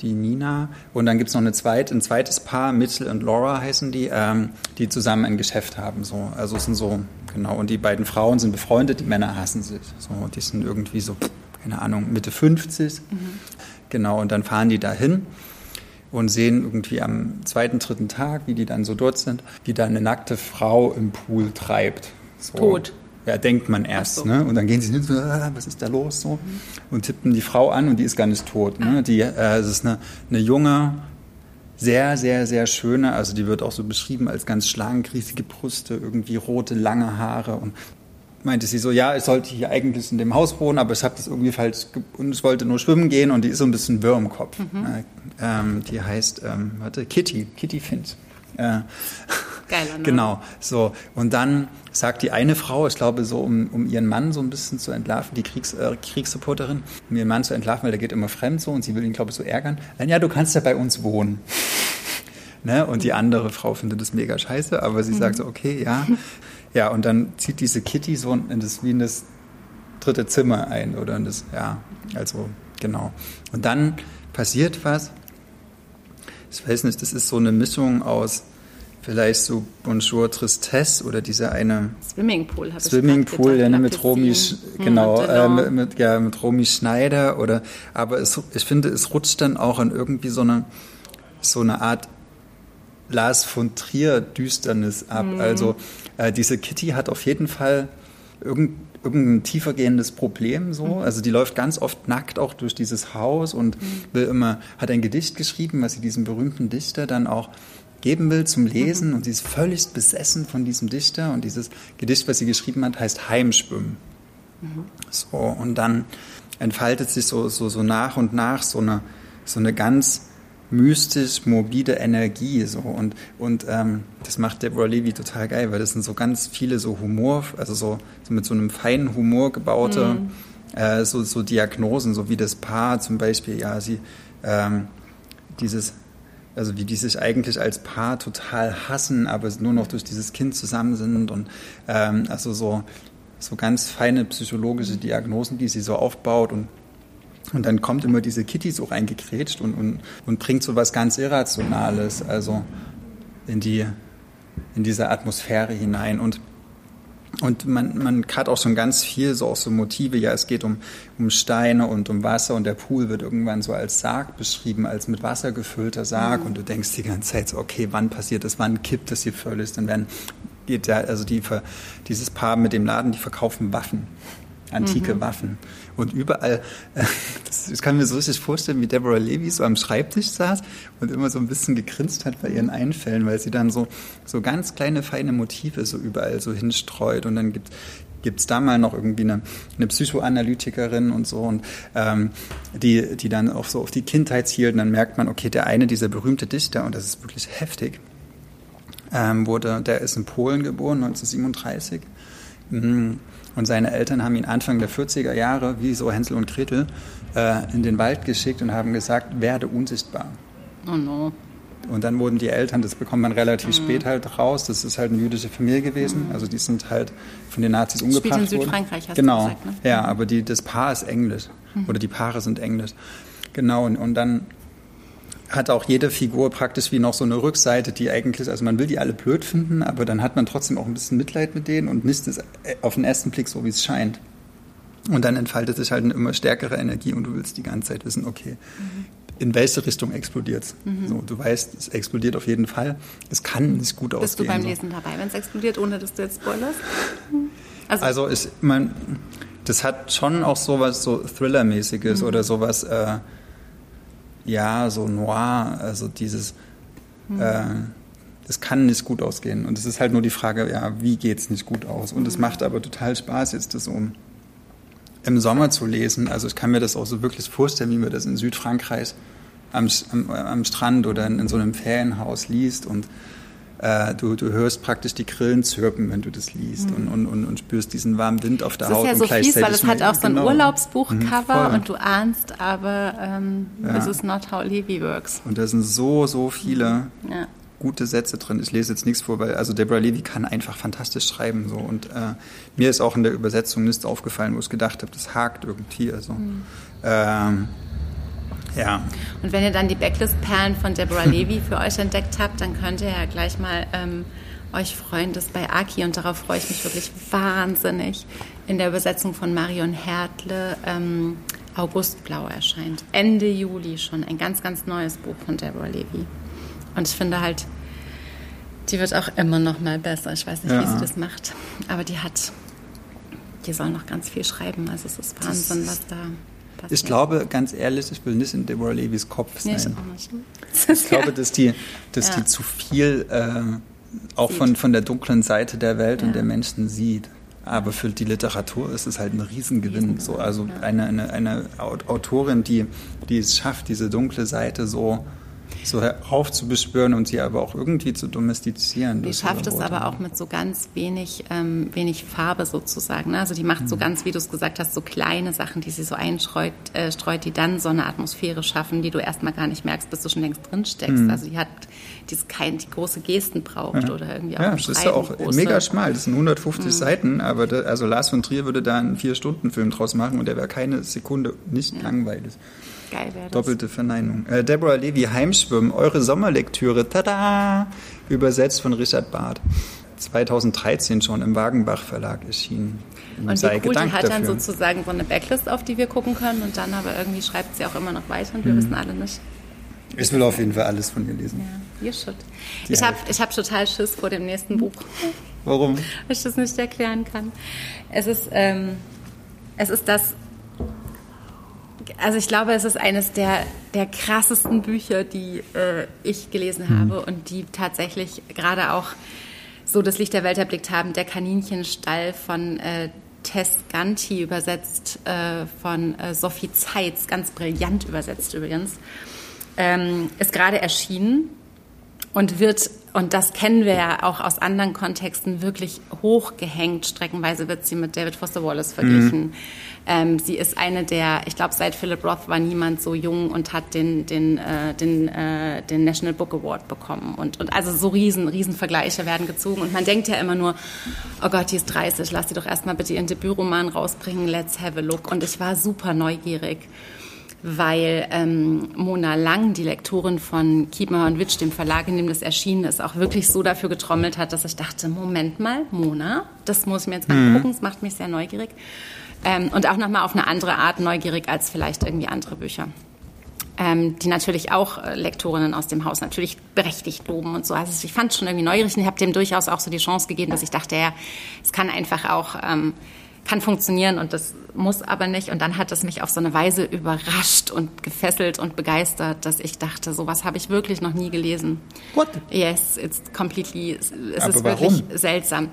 die Nina. Und dann gibt es noch eine zweite, ein zweites Paar, Mitchell und Laura heißen die, ähm, die zusammen ein Geschäft haben. So. Also es sind so, genau. Und die beiden Frauen sind befreundet, die Männer hassen sich. So, die sind irgendwie so keine Ahnung, Mitte 50. Mhm. Genau, und dann fahren die dahin und sehen irgendwie am zweiten, dritten Tag, wie die dann so dort sind, wie da eine nackte Frau im Pool treibt. So. Tot. Ja, denkt man erst. So. Ne? Und dann gehen sie hin, so, ah, was ist da los? So. Und tippen die Frau an und die ist gar nicht tot. Ne? Ah. Die, äh, es ist eine, eine junge, sehr, sehr, sehr schöne, also die wird auch so beschrieben als ganz schlank, riesige Brüste, irgendwie rote, lange Haare und meinte sie so, ja, ich sollte hier eigentlich in dem Haus wohnen, aber ich habe das irgendwie falsch und ich wollte nur schwimmen gehen und die ist so ein bisschen wirr im Kopf. Mhm. Äh, ähm, die heißt, ähm, warte, Kitty, Kitty Finch. Äh, Geiler ne? Genau, so. Und dann sagt die eine Frau, ich glaube so, um, um ihren Mann so ein bisschen zu entlarven, die Kriegs, äh, Kriegsreporterin, um ihren Mann zu entlarven, weil der geht immer fremd so und sie will ihn, glaube ich, so ärgern. Dann, ja, du kannst ja bei uns wohnen. ne? Und die andere Frau findet das mega scheiße, aber sie mhm. sagt so, okay, ja. Ja, und dann zieht diese Kitty so in das, wie in das dritte Zimmer ein oder in das, ja, also genau. Und dann passiert was. Ich weiß nicht, das ist so eine Mischung aus vielleicht so Bonjour Tristesse oder dieser eine Swimmingpool habe Swimmingpool, ja, mit Romy, hm, genau, äh, mit, mit, ja, mit Romy Schneider oder, aber es, ich finde, es rutscht dann auch in irgendwie so eine, so eine Art Lars von Trier Düsternis ab. Mhm. Also äh, diese Kitty hat auf jeden Fall irgend, irgendein tiefergehendes Problem so. Mhm. Also die läuft ganz oft nackt auch durch dieses Haus und mhm. will immer, hat ein Gedicht geschrieben, was sie diesem berühmten Dichter dann auch geben will zum Lesen mhm. und sie ist völlig besessen von diesem Dichter und dieses Gedicht, was sie geschrieben hat, heißt Heimschwimmen. Mhm. So, und dann entfaltet sich so, so, so nach und nach so eine, so eine ganz mystisch morbide Energie so und und ähm, das macht Deborah Levy total geil, weil das sind so ganz viele so Humor, also so, so mit so einem feinen Humor gebaute mhm. äh, so, so Diagnosen, so wie das Paar zum Beispiel, ja sie ähm, dieses also wie die sich eigentlich als Paar total hassen, aber nur noch durch dieses Kind zusammen sind und ähm, also so so ganz feine psychologische Diagnosen, die sie so aufbaut und und dann kommt immer diese Kitty so reingekrätscht und, und, und bringt so was ganz Irrationales, also in, die, in diese Atmosphäre hinein. Und, und man, man hat auch schon ganz viel, so auch so Motive. Ja, es geht um, um Steine und um Wasser und der Pool wird irgendwann so als Sarg beschrieben, als mit Wasser gefüllter Sarg. Mhm. Und du denkst die ganze Zeit so, okay, wann passiert das, wann kippt das hier völlig? Dann werden geht ja, also die, dieses Paar mit dem Laden, die verkaufen Waffen antike mhm. Waffen. Und überall, äh, ich kann mir so richtig vorstellen, wie Deborah Levy so am Schreibtisch saß und immer so ein bisschen gegrinst hat bei ihren Einfällen, weil sie dann so, so ganz kleine, feine Motive so überall so hinstreut. Und dann gibt gibt es da mal noch irgendwie eine, eine Psychoanalytikerin und so und ähm, die, die dann auch so auf die Kindheit zielt und dann merkt man, okay, der eine dieser berühmte Dichter, und das ist wirklich heftig, ähm, wurde, der ist in Polen geboren, 1937. Und seine Eltern haben ihn Anfang der 40er Jahre, wie so Hänsel und Gretel, äh, in den Wald geschickt und haben gesagt, werde unsichtbar. Oh no. Und dann wurden die Eltern, das bekommt man relativ mhm. spät halt raus, das ist halt eine jüdische Familie gewesen, mhm. also die sind halt von den Nazis umgebracht worden. In Südfrankreich, hast genau. du gesagt, ne? Ja, aber die, das Paar ist Englisch mhm. oder die Paare sind Englisch. Genau, und, und dann hat auch jede Figur praktisch wie noch so eine Rückseite, die eigentlich, also man will die alle blöd finden, aber dann hat man trotzdem auch ein bisschen Mitleid mit denen und misst es auf den ersten Blick so, wie es scheint. Und dann entfaltet sich halt eine immer stärkere Energie und du willst die ganze Zeit wissen, okay, mhm. in welche Richtung explodiert es? Mhm. So, du weißt, es explodiert auf jeden Fall. Es kann nicht gut Bist ausgehen. Bist du beim Lesen dabei, wenn es explodiert, ohne dass du jetzt spoilerst? Also, also ich mein, das hat schon auch sowas so Thriller-mäßiges mhm. oder sowas, äh, ja, so noir, also dieses, mhm. äh, das kann nicht gut ausgehen. Und es ist halt nur die Frage, ja, wie geht es nicht gut aus? Und es mhm. macht aber total Spaß, jetzt das um im Sommer zu lesen. Also ich kann mir das auch so wirklich vorstellen, wie man das in Südfrankreich am, am, am Strand oder in, in, so einem Ferienhaus liest und äh, du, du hörst praktisch die Grillen zirpen, wenn du das liest mhm. und, und, und, spürst diesen warmen Wind auf der das Haut. Das ist ja so fies, weil es hat auch so ein genau. Urlaubsbuchcover mhm, und du ahnst aber, ähm, ja. es ist not how Levy works. Und da sind so, so viele ja. gute Sätze drin. Ich lese jetzt nichts vor, weil also Deborah Levy kann einfach fantastisch schreiben. So. Und äh, mir ist auch in der Übersetzung nichts aufgefallen, wo ich gedacht habe, das hakt irgendwie. Also, mhm. ähm, ja. Und wenn ihr dann die Backlist-Perlen von Deborah Levy für euch entdeckt habt, dann könnt ihr ja gleich mal ähm, euch freuen, dass bei Aki, und darauf freue ich mich wirklich wahnsinnig, in der Übersetzung von Marion Hertle ähm, Augustblau erscheint. Ende Juli schon. Ein ganz, ganz neues Buch von Deborah Levy. Und ich finde halt, die wird auch immer noch mal besser. Ich weiß nicht, ja. wie sie das macht. Aber die hat, die soll noch ganz viel schreiben. Also es ist Wahnsinn, was da passiert. Ich glaube, ganz ehrlich, ich will nicht in Deborah Levys Kopf sein. Nee, ich glaube, dass die, dass ja. die zu viel äh, auch von, von der dunklen Seite der Welt ja. und der Menschen sieht. Aber für die Literatur ist es halt ein Riesengewinn. So, also eine, eine, eine Autorin, die, die es schafft, diese dunkle Seite so so aufzubeschwören und sie aber auch irgendwie zu domestizieren. Die schafft es aber auch mit so ganz wenig, ähm, wenig Farbe sozusagen. Ne? Also die macht mhm. so ganz, wie du es gesagt hast, so kleine Sachen, die sie so einstreut, äh, streut, die dann so eine Atmosphäre schaffen, die du erstmal gar nicht merkst, bis du schon längst drin steckst. Mhm. Also die hat die kein, die große Gesten braucht ja. oder irgendwie auch Ja, das ist ja auch große. mega schmal. Das sind 150 mhm. Seiten, aber da, also Lars von Trier würde da einen Vier-Stunden-Film draus machen und der wäre keine Sekunde nicht ja. langweilig. Geil wäre das. Doppelte Verneinung. Äh, Deborah Levy, Heimschwimmen, eure Sommerlektüre, tada! Übersetzt von Richard Barth. 2013 schon im Wagenbach Verlag erschienen. Und sei wie cool, die hat dann sozusagen so eine Backlist, auf die wir gucken können und dann aber irgendwie schreibt sie auch immer noch weiter und wir mhm. wissen alle nicht. Ich will auf jeden Fall alles von ihr lesen. Ja, you should. Die ich habe hab total Schiss vor dem nächsten Buch. Warum? Weil ich das nicht erklären kann. Es ist, ähm, es ist das also ich glaube, es ist eines der, der krassesten Bücher, die äh, ich gelesen mhm. habe und die tatsächlich gerade auch so das Licht der Welt erblickt haben. Der Kaninchenstall von äh, Tess Ganti übersetzt äh, von äh, Sophie Zeitz, ganz brillant übersetzt übrigens, ähm, ist gerade erschienen und wird, und das kennen wir ja auch aus anderen Kontexten, wirklich hochgehängt. Streckenweise wird sie mit David Foster Wallace verglichen. Mhm. Ähm, sie ist eine der, ich glaube, seit Philip Roth war niemand so jung und hat den, den, äh, den, äh, den National Book Award bekommen. Und, und also so riesen, riesen Vergleiche werden gezogen. Und man denkt ja immer nur, oh Gott, die ist 30, lass sie doch erstmal bitte ihren Debütroman rausbringen, let's have a look. Und ich war super neugierig weil ähm, Mona Lang, die Lektorin von Kiepenheuer und Witsch, dem Verlag, in dem das erschienen ist, auch wirklich so dafür getrommelt hat, dass ich dachte, Moment mal, Mona, das muss ich mir jetzt mhm. angucken, das macht mich sehr neugierig. Ähm, und auch nochmal auf eine andere Art neugierig als vielleicht irgendwie andere Bücher. Ähm, die natürlich auch äh, Lektorinnen aus dem Haus natürlich berechtigt loben und so. Also ich fand es schon irgendwie neugierig und ich habe dem durchaus auch so die Chance gegeben, dass ich dachte, ja, es kann einfach auch... Ähm, kann funktionieren und das muss aber nicht. Und dann hat es mich auf so eine Weise überrascht und gefesselt und begeistert, dass ich dachte, sowas habe ich wirklich noch nie gelesen. What? Yes, it's completely, es Aber ist warum? wirklich seltsam.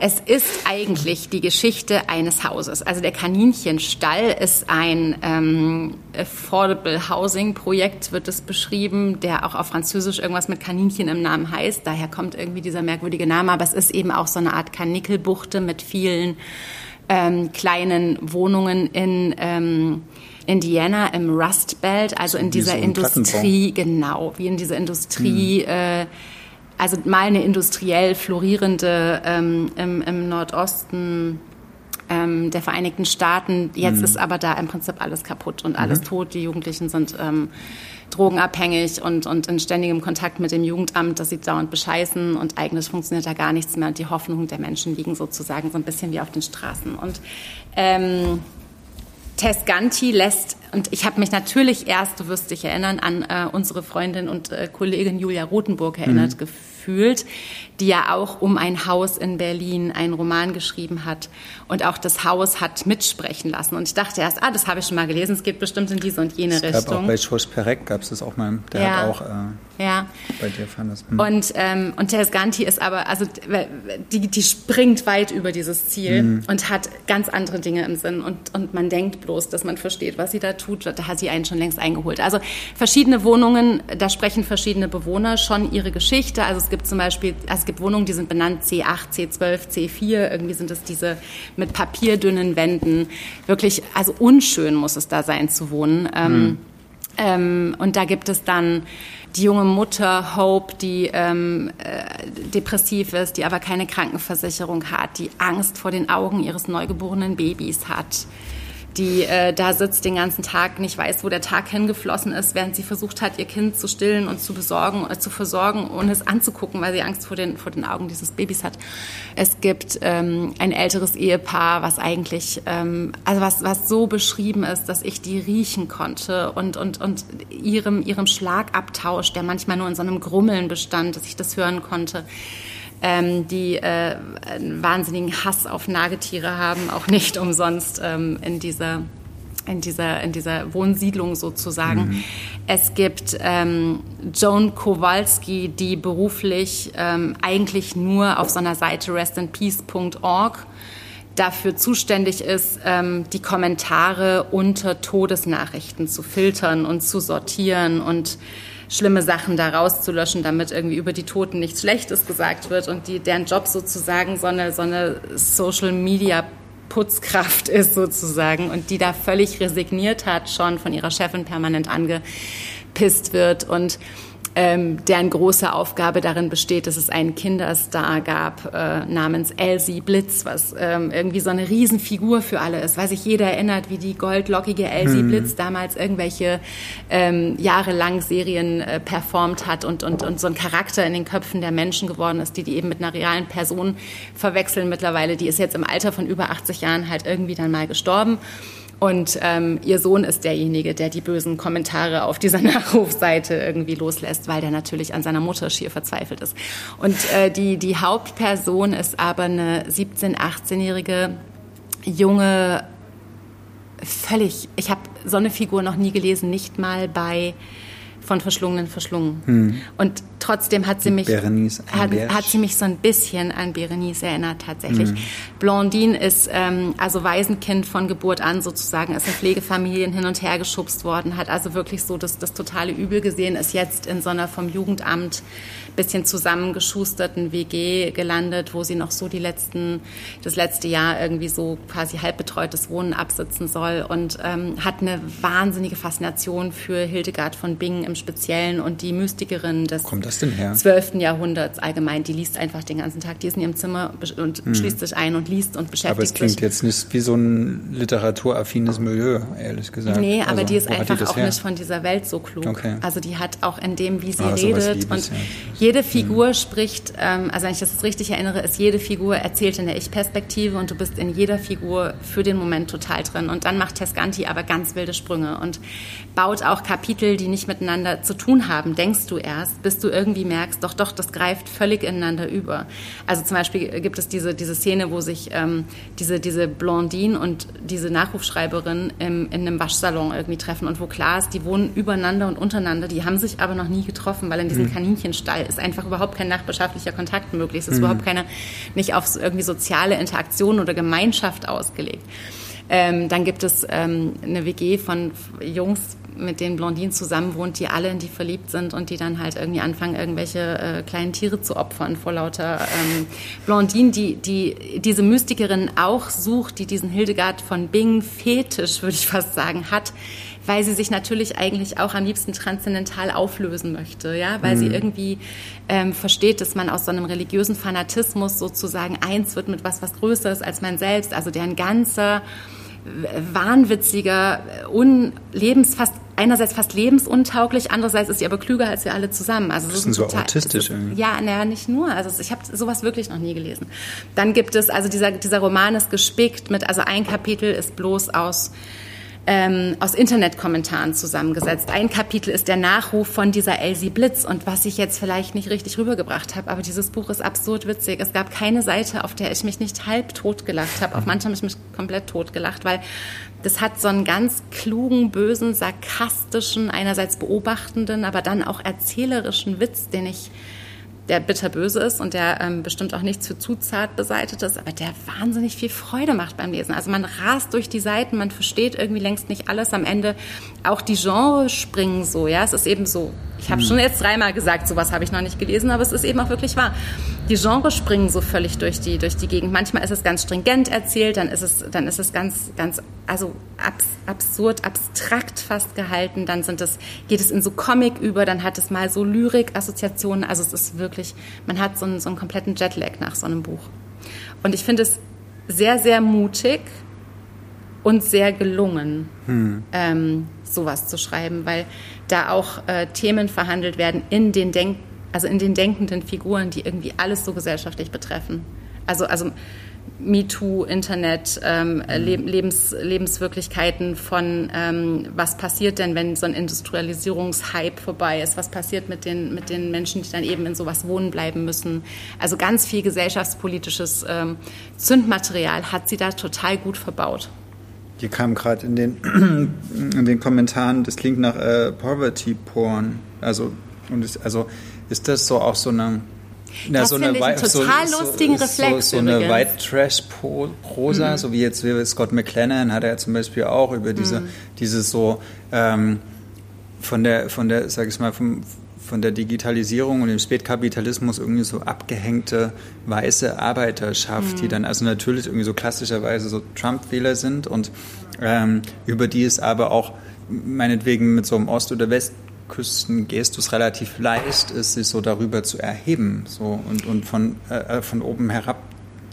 Es ist eigentlich die Geschichte eines Hauses. Also der Kaninchenstall ist ein ähm, Affordable Housing Projekt, wird es beschrieben, der auch auf Französisch irgendwas mit Kaninchen im Namen heißt. Daher kommt irgendwie dieser merkwürdige Name. Aber es ist eben auch so eine Art Karnickelbuchte mit vielen ähm, kleinen Wohnungen in ähm, Indiana im Rust Belt, also in dieser so Industrie, genau, wie in dieser Industrie, äh, also mal eine industriell florierende ähm, im, im Nordosten ähm, der Vereinigten Staaten. Jetzt ist aber da im Prinzip alles kaputt und alles tot. Die Jugendlichen sind ähm, drogenabhängig und, und in ständigem Kontakt mit dem Jugendamt, das sie dauernd bescheißen und eigentlich funktioniert da gar nichts mehr. Und die Hoffnungen der Menschen liegen sozusagen so ein bisschen wie auf den Straßen. Und ähm, Tess Ganti lässt, und ich habe mich natürlich erst, du wirst dich erinnern, an äh, unsere Freundin und äh, Kollegin Julia Rothenburg erinnert gefühlt, die ja auch um ein Haus in Berlin einen Roman geschrieben hat. Und auch das Haus hat mitsprechen lassen. Und ich dachte erst, ah, das habe ich schon mal gelesen, es geht bestimmt in diese und jene Es gab auch Richtung. bei Schorsch Perek gab es das auch mal. Der Ja. hat auch äh, ja. bei dir fand das. Hm. Und, ähm, und Tess Ganti ist aber, also die, die springt weit über dieses Ziel und hat ganz andere Dinge im Sinn. Und, und man denkt bloß, dass man versteht, was sie da tut. Da hat sie einen schon längst eingeholt. Also verschiedene Wohnungen, da sprechen verschiedene Bewohner schon ihre Geschichte. Also es gibt zum Beispiel, also es gibt Wohnungen, die sind benannt C8, C12, C4. Irgendwie sind es diese mit papierdünnen Wänden. Wirklich, also unschön muss es da sein zu wohnen. Ähm, ähm, und da gibt es dann die junge Mutter Hope, die ähm, äh, depressiv ist, die aber keine Krankenversicherung hat, die Angst vor den Augen ihres neugeborenen Babys hat, die äh, da sitzt den ganzen Tag, nicht weiß, wo der Tag hingeflossen ist, während sie versucht hat, ihr Kind zu stillen und zu besorgen, äh, zu versorgen, ohne es anzugucken, weil sie Angst vor den, vor den Augen dieses Babys hat. Es gibt ähm, ein älteres Ehepaar, was eigentlich, ähm, also was, was so beschrieben ist, dass ich die riechen konnte und, und, und ihrem, ihrem Schlagabtausch, der manchmal nur in so einem Grummeln bestand, dass ich das hören konnte ähm, die äh, einen wahnsinnigen Hass auf Nagetiere haben, auch nicht umsonst ähm, in dieser in dieser, in dieser Wohnsiedlung sozusagen. Es gibt ähm, Joan Kowalski, die beruflich ähm, eigentlich nur auf so einer Seite restinpeace.org dafür zuständig ist, ähm, die Kommentare unter Todesnachrichten zu filtern und zu sortieren und schlimme Sachen da rauszulöschen, damit irgendwie über die Toten nichts Schlechtes gesagt wird und die, deren Job sozusagen so eine, so eine Social Media Putzkraft ist sozusagen und die da völlig resigniert hat, schon von ihrer Chefin permanent angepisst wird und ähm, deren große Aufgabe darin besteht, dass es einen Kinderstar gab äh, namens Elsie Blitz, was ähm, irgendwie so eine Riesenfigur für alle ist, weil sich jeder erinnert, wie die goldlockige Elsie Blitz damals irgendwelche ähm, jahrelang Serien äh, performt hat und, und, und so ein Charakter in den Köpfen der Menschen geworden ist, die die eben mit einer realen Person verwechseln mittlerweile. Die ist jetzt im Alter von über 80 Jahren halt irgendwie dann mal gestorben. Und ähm, ihr Sohn ist derjenige, der die bösen Kommentare auf dieser Nachrufseite irgendwie loslässt, weil der natürlich an seiner Mutter schier verzweifelt ist. Und äh, die, die Hauptperson ist aber eine 17-, 18-jährige junge, völlig, ich habe so eine Figur noch nie gelesen, nicht mal bei von Verschlungenen verschlungen. Und trotzdem hat sie mich Berenice hat, hat sie mich so ein bisschen an Berenice erinnert tatsächlich. Blondine ist ähm, also Waisenkind von Geburt an sozusagen, ist in Pflegefamilien hin und her geschubst worden, hat also wirklich so das, das totale Übel gesehen, ist jetzt in so einer vom Jugendamt bisschen zusammengeschusterten WG gelandet, wo sie noch so die letzten, das letzte Jahr irgendwie so quasi halbbetreutes Wohnen absitzen soll und ähm, hat eine wahnsinnige Faszination für Hildegard von Bingen im Speziellen und die Mystikerin des kommt das denn her? 12. Jahrhunderts allgemein. Die liest einfach den ganzen Tag, die ist in ihrem Zimmer und schließt sich ein und liest und beschäftigt Hm. Aber es klingt sich. jetzt nicht wie so ein literaturaffines Milieu, ehrlich gesagt. Nee, aber Also, die ist einfach das auch her? nicht von dieser Welt so klug. Okay. Also die hat auch in dem, wie sie sowas redet und ja. Jede Figur spricht, ähm, also wenn ich das jetzt richtig erinnere, ist jede Figur erzählt in der Ich-Perspektive und du bist in jeder Figur für den Moment total drin. Und dann macht Tescanti aber ganz wilde Sprünge und baut auch Kapitel, die nicht miteinander zu tun haben, denkst du erst, bis du irgendwie irgendwie merkst, doch, doch, das greift völlig ineinander über. Also zum Beispiel gibt es diese, diese Szene, wo sich ähm, diese, diese Blondine und diese Nachrufschreiberin im, in einem Waschsalon irgendwie treffen und wo klar ist, die wohnen übereinander und untereinander, die haben sich aber noch nie getroffen, weil in diesem mhm. Kaninchenstall ist einfach überhaupt kein nachbarschaftlicher Kontakt möglich. Es ist mhm. überhaupt keine, nicht auf irgendwie soziale Interaktion oder Gemeinschaft ausgelegt. Ähm, dann gibt es ähm, eine WG von Jungs, mit denen Blondine zusammen wohnt, die alle in die verliebt sind und die dann halt irgendwie anfangen, irgendwelche äh, kleinen Tiere zu opfern vor lauter ähm, Blondine, die, die diese Mystikerin auch sucht, die diesen Hildegard von Bing Fetisch, würde ich fast sagen, hat, weil sie sich natürlich eigentlich auch am liebsten transzendental auflösen möchte, ja, weil mhm. sie irgendwie ähm, versteht, dass man aus so einem religiösen Fanatismus sozusagen eins wird mit was, was größer ist als man selbst, also deren ganzer wahnwitziger, unlebens, fast einerseits fast lebensuntauglich, andererseits ist sie aber klüger als wir alle zusammen. Also das ist so total, autistisch irgendwie. Ja, naja, nicht nur. Also ich habe sowas wirklich noch nie gelesen. Dann gibt es, also dieser, dieser Roman ist gespickt mit, also ein Kapitel ist bloß aus ähm, aus Internetkommentaren zusammengesetzt. Ein Kapitel ist der Nachruf von dieser Elsie Blitz und was ich jetzt vielleicht nicht richtig rübergebracht habe, aber dieses Buch ist absurd witzig. Es gab keine Seite, auf der ich mich nicht halb tot gelacht habe. Auf manchen habe ich mich komplett tot gelacht, weil das hat so einen ganz klugen, bösen, sarkastischen, einerseits beobachtenden, aber dann auch erzählerischen Witz, den ich der bitterböse ist und der ähm, bestimmt auch nichts für zu zart beseitet ist, aber der wahnsinnig viel Freude macht beim Lesen. Also man rast durch die Seiten, man versteht irgendwie längst nicht alles. Am Ende auch die Genres springen so, ja. Es ist eben so ich habe schon jetzt dreimal gesagt, sowas habe ich noch nicht gelesen, aber es ist eben auch wirklich wahr. Die Genres springen so völlig durch die, durch die Gegend. Manchmal ist es ganz stringent erzählt, dann ist es, dann ist es ganz, ganz, also abs, absurd, abstrakt fast gehalten. Dann sind es, geht es in so Comic über, dann hat es mal so Lyrik-Assoziationen. Also es ist wirklich, man hat so einen, so einen kompletten Jetlag nach so einem Buch. Und ich finde es sehr, sehr mutig und sehr gelungen, hm. ähm, sowas zu schreiben, weil da auch äh, Themen verhandelt werden in den Denk also in den denkenden Figuren, die irgendwie alles so gesellschaftlich betreffen. Also, also MeToo, Internet, ähm, mhm. Lebens, Lebenswirklichkeiten von ähm, was passiert denn, wenn so ein Industrialisierungshype vorbei ist, was passiert mit den, mit den Menschen, die dann eben in sowas wohnen bleiben müssen. Also ganz viel gesellschaftspolitisches ähm, Zündmaterial hat sie da total gut verbaut. Hier kam gerade in den, in den Kommentaren, das klingt nach äh, Poverty Porn. Also, und ist, also ist das so auch so eine. Na, das so eine, ich einen total so, lustigen so, Reflex. So, so eine White Trash Prosa, mhm. so wie jetzt Scott McLennan hat er ja zum Beispiel auch über diese, mhm. dieses so ähm, von der, von der, sag ich mal, vom, von der Digitalisierung und dem Spätkapitalismus irgendwie so abgehängte weiße Arbeiterschaft, mhm. die dann also natürlich irgendwie so klassischerweise so Trump-Wähler sind und ähm, über die es aber auch meinetwegen mit so einem Ost- oder Westküstengestus relativ leicht ist, sich so darüber zu erheben so, und, und von, äh, von oben herab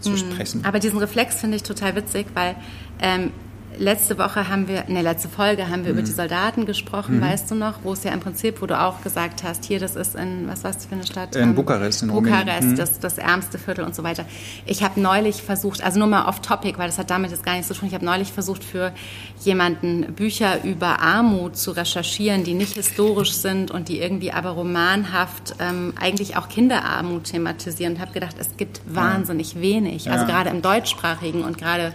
zu mhm. sprechen. Aber diesen Reflex finde ich total witzig, weil ähm, letzte Woche haben wir, in der letzte Folge haben wir mhm. über die Soldaten gesprochen, mhm. weißt du noch, wo es ja im Prinzip, wo du auch gesagt hast, hier, das ist in, was warst du für eine Stadt? In ähm, Bukarest, in Bukarest, mhm. das, das ärmste Viertel und so weiter. Ich habe neulich versucht, also nur mal off topic, weil das hat damit jetzt gar nichts zu tun, ich habe neulich versucht, für jemanden Bücher über Armut zu recherchieren, die nicht historisch sind und die irgendwie aber romanhaft ähm, eigentlich auch Kinderarmut thematisieren und habe gedacht, es gibt wahnsinnig wenig, also ja. gerade im deutschsprachigen und gerade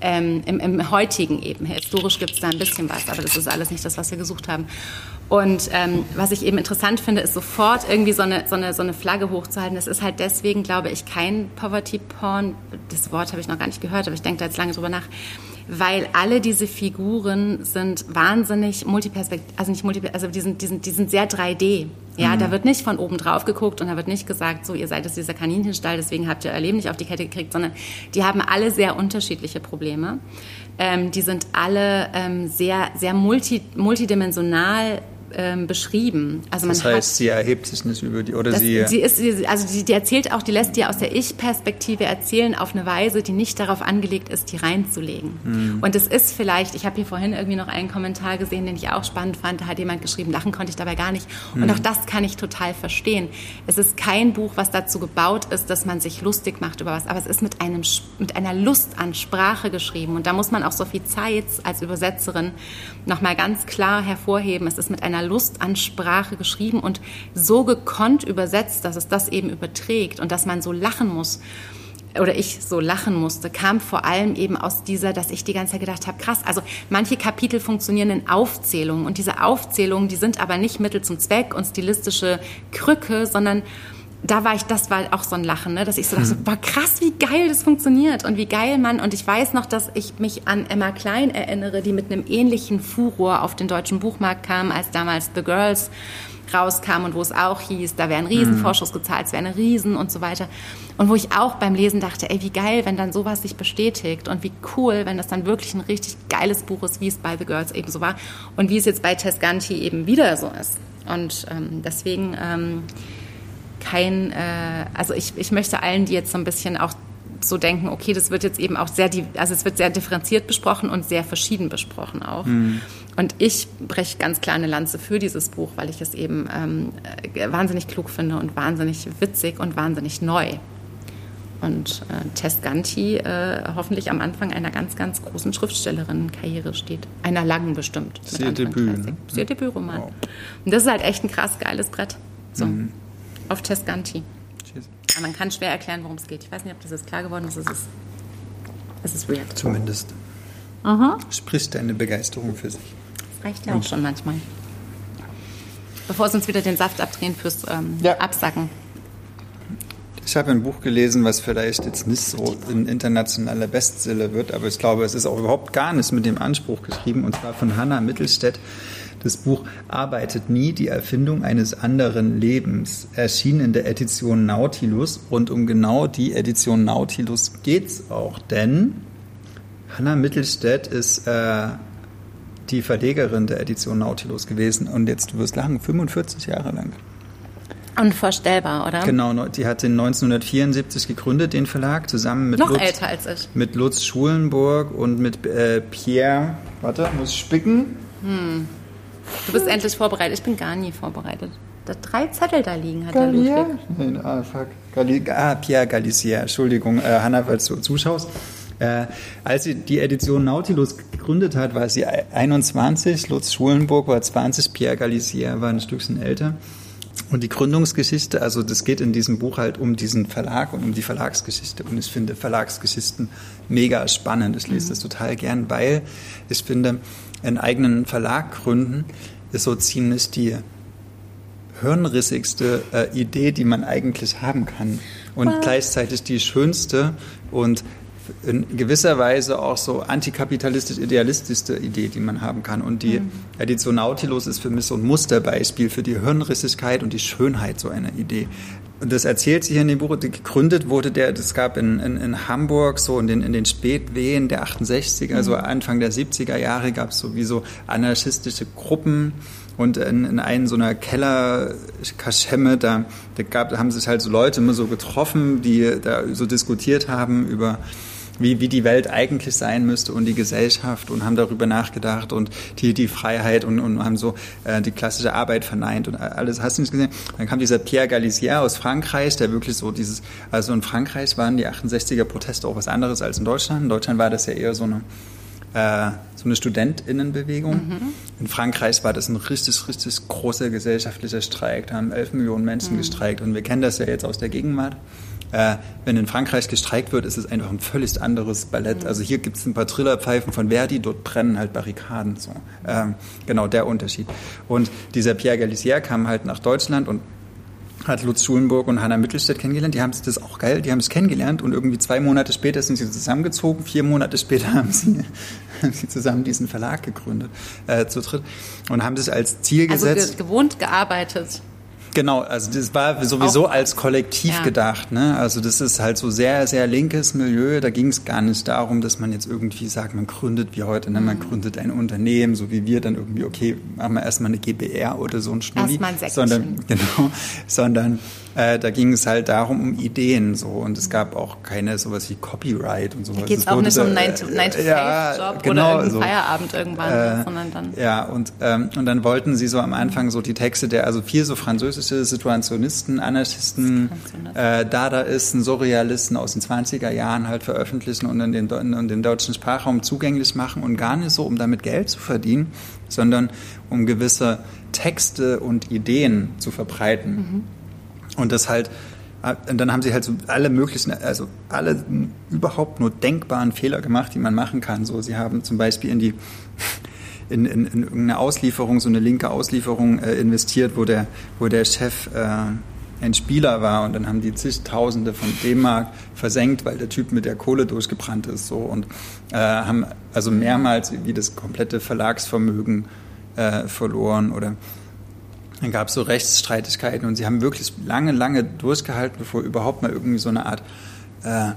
ähm, im, im, heutigen eben. Historisch gibt es da ein bisschen was, aber das ist alles nicht das, was wir gesucht haben. Und ähm, was ich eben interessant finde, ist sofort irgendwie so eine, so eine, so eine Flagge hochzuhalten. Das ist halt deswegen, glaube ich, kein Poverty Porn. Das Wort habe ich noch gar nicht gehört, aber ich denke da jetzt lange drüber nach weil alle diese Figuren sind wahnsinnig multiperspektiv, also nicht multiperspektiv, also die sind, die sind, die sind sehr 3D. Ja, mhm. da wird nicht von oben drauf geguckt und da wird nicht gesagt, so, ihr seid jetzt dieser Kaninchenstall, deswegen habt ihr euer Leben nicht auf die Kette gekriegt, sondern die haben alle sehr unterschiedliche Probleme. Ähm, die sind alle ähm, sehr, sehr multi, multidimensional ähm, beschrieben. Also man das heißt, hat, sie erhebt sich nicht über die oder das, sie. Sie ist, also die, die, erzählt auch, die lässt dir aus der Ich-Perspektive erzählen auf eine Weise, die nicht darauf angelegt ist, die reinzulegen. Mhm. Und es ist vielleicht, ich habe hier vorhin irgendwie noch einen Kommentar gesehen, den ich auch spannend fand. Da hat jemand geschrieben, lachen konnte ich dabei gar nicht. Und mhm. auch das kann ich total verstehen. Es ist kein Buch, was dazu gebaut ist, dass man sich lustig macht über was, aber es ist mit einem mit einer Lust an Sprache geschrieben. Und da muss man auch Sophie Zeitz als Übersetzerin nochmal ganz klar hervorheben. Es ist mit einer einer Lust an Sprache geschrieben und so gekonnt übersetzt, dass es das eben überträgt und dass man so lachen muss oder ich so lachen musste, kam vor allem eben aus dieser, dass ich die ganze Zeit gedacht habe, krass, also manche Kapitel funktionieren in Aufzählungen und diese Aufzählungen, die sind aber nicht Mittel zum Zweck und stilistische Krücke, sondern da war ich, das war auch so ein Lachen, ne? dass ich so dachte, hm. war krass, wie geil das funktioniert und wie geil man, und ich weiß noch, dass ich mich an Emma Klein erinnere, die mit einem ähnlichen Furor auf den deutschen Buchmarkt kam, als damals The Girls rauskam und wo es auch hieß, da wäre ein Riesenvorschuss hm. gezahlt, es wäre eine Riesen und so weiter. Und wo ich auch beim Lesen dachte, ey, wie geil, wenn dann sowas sich bestätigt und wie cool, wenn das dann wirklich ein richtig geiles Buch ist, wie es bei The Girls eben so war und wie es jetzt bei Tess Ganti eben wieder so ist. Und ähm, deswegen... Ähm, kein, äh, also ich, ich möchte allen, die jetzt so ein bisschen auch so denken, okay, das wird jetzt eben auch sehr, also es wird sehr differenziert besprochen und sehr verschieden besprochen auch. Mhm. Und ich breche ganz klar eine Lanze für dieses Buch, weil ich es eben ähm, wahnsinnig klug finde und wahnsinnig witzig und wahnsinnig neu. Und äh, Tess Ganti äh, hoffentlich am Anfang einer ganz, ganz großen Schriftstellerinnenkarriere steht. Einer langen bestimmt. Sehr Debüt. Sehr Debütroman. Wow. Und das ist halt echt ein krass geiles Brett. So. Mhm auf Tescanti. Und man kann schwer erklären, worum es geht. Ich weiß nicht, ob das jetzt klar geworden ist. Es ist, es ist weird. Zumindest. Aha. Spricht deine Begeisterung für sich. Das reicht ja auch schon manchmal. Bevor sie uns wieder den Saft abdrehen fürs ähm, ja. Absacken. Ich habe ein Buch gelesen, was vielleicht jetzt nicht so ein internationaler Bestseller wird, aber ich glaube, es ist auch überhaupt gar nicht mit dem Anspruch geschrieben, und zwar von Hannah Mittelstädt. Das Buch Arbeitet nie, die Erfindung eines anderen Lebens, erschien in der Edition Nautilus. Und um genau die Edition Nautilus geht es auch, denn Hanna Mittelstädt ist äh, die Verlegerin der Edition Nautilus gewesen und jetzt, du wirst lachen, 45 Jahre lang. Unvorstellbar, oder? Genau, die hat den 1974 gegründet, den Verlag, zusammen mit Noch Lutz, älter als ich. Mit Lutz Schulenburg und mit äh, Pierre, warte, muss spicken. Hm. Du bist endlich vorbereitet. Ich bin gar nie vorbereitet. Da drei Zettel da liegen hat Gallier? der Ludwig. Nein, ah, fuck. Galli ah, Pierre Galicier. Entschuldigung, äh, Hanna, falls du zuschaust. Äh, als sie die Edition Nautilus gegründet hat, war sie 21, Lutz Schulenburg war 20, Pierre Galicier war ein Stückchen älter. Und die Gründungsgeschichte, also das geht in diesem Buch halt um diesen Verlag und um die Verlagsgeschichte. Und ich finde Verlagsgeschichten mega spannend. Ich lese mhm. das total gern, weil ich finde, einen eigenen Verlag gründen, ist so ziemlich die hirnrissigste äh, Idee, die man eigentlich haben kann. Und wow. gleichzeitig die schönste und in gewisser Weise auch so antikapitalistisch-idealistischste Idee, die man haben kann. Und die mhm. Edition Nautilus ist für mich so ein Musterbeispiel für die Hirnrissigkeit und die Schönheit so einer Idee. Und das erzählt sich in dem Buch, gegründet wurde der, das gab in, in, in Hamburg so in den, in den Spätwehen der 68er, also mhm. Anfang der 70er Jahre gab es sowieso anarchistische Gruppen und in, in einen so einer Kellerkaschemme, da, da gab, da haben sich halt so Leute immer so getroffen, die da so diskutiert haben über wie, wie die Welt eigentlich sein müsste und die Gesellschaft und haben darüber nachgedacht und die, die Freiheit und, und haben so äh, die klassische Arbeit verneint und alles. Hast du nicht gesehen? Dann kam dieser Pierre Galicier aus Frankreich, der wirklich so dieses, also in Frankreich waren die 68er Proteste auch was anderes als in Deutschland. In Deutschland war das ja eher so eine äh, so eine Studentinnenbewegung. Mhm. In Frankreich war das ein richtig, richtig großer gesellschaftlicher Streik. Da haben elf Millionen Menschen mhm. gestreikt. Und wir kennen das ja jetzt aus der Gegenwart. Äh, wenn in Frankreich gestreikt wird, ist es einfach ein völlig anderes Ballett. Also hier gibt es ein paar Trillerpfeifen von Verdi, dort brennen halt Barrikaden. So. Ähm, genau der Unterschied. Und dieser Pierre Galicier kam halt nach Deutschland und hat Lutz Schulenburg und Hanna Mittelstädt kennengelernt. Die haben das ist auch geil, die haben es kennengelernt und irgendwie zwei Monate später sind sie zusammengezogen. Vier Monate später haben sie, haben sie zusammen diesen Verlag gegründet, äh, zu dritt und haben das als Ziel also gesetzt. Also gewohnt gearbeitet. Genau, also das war sowieso Auch, als Kollektiv ja. gedacht. Ne? Also das ist halt so sehr, sehr linkes Milieu. Da ging es gar nicht darum, dass man jetzt irgendwie sagt, man gründet wie heute, ne? man mhm. gründet ein Unternehmen, so wie wir dann irgendwie, okay, machen wir erstmal eine GBR oder so ein Schnulli. Erstmal ein sondern, genau, sondern äh, da ging es halt darum, um Ideen so und es gab auch keine sowas wie Copyright und sowas. Da geht es auch nicht um 9-to-5-Job ja, genau, oder so. Feierabend irgendwann, äh, sondern dann... Ja, und, ähm, und dann wollten sie so am Anfang so die Texte der, also viel so französische Situationisten, Anarchisten, äh, Dadaisten, Surrealisten aus den 20er Jahren halt veröffentlichen und in den, in den deutschen Sprachraum zugänglich machen und gar nicht so, um damit Geld zu verdienen, sondern um gewisse Texte und Ideen zu verbreiten. Mhm. Und das halt und dann haben sie halt so alle möglichen, also alle überhaupt nur denkbaren Fehler gemacht, die man machen kann. So, sie haben zum Beispiel in die in, in, in irgendeine Auslieferung, so eine linke Auslieferung äh, investiert, wo der, wo der Chef äh, ein Spieler war und dann haben die zigtausende von D-Mark versenkt, weil der Typ mit der Kohle durchgebrannt ist so und äh, haben also mehrmals wie das komplette Verlagsvermögen äh, verloren oder dann gab es so Rechtsstreitigkeiten und sie haben wirklich lange, lange durchgehalten, bevor überhaupt mal irgendwie so eine Art äh,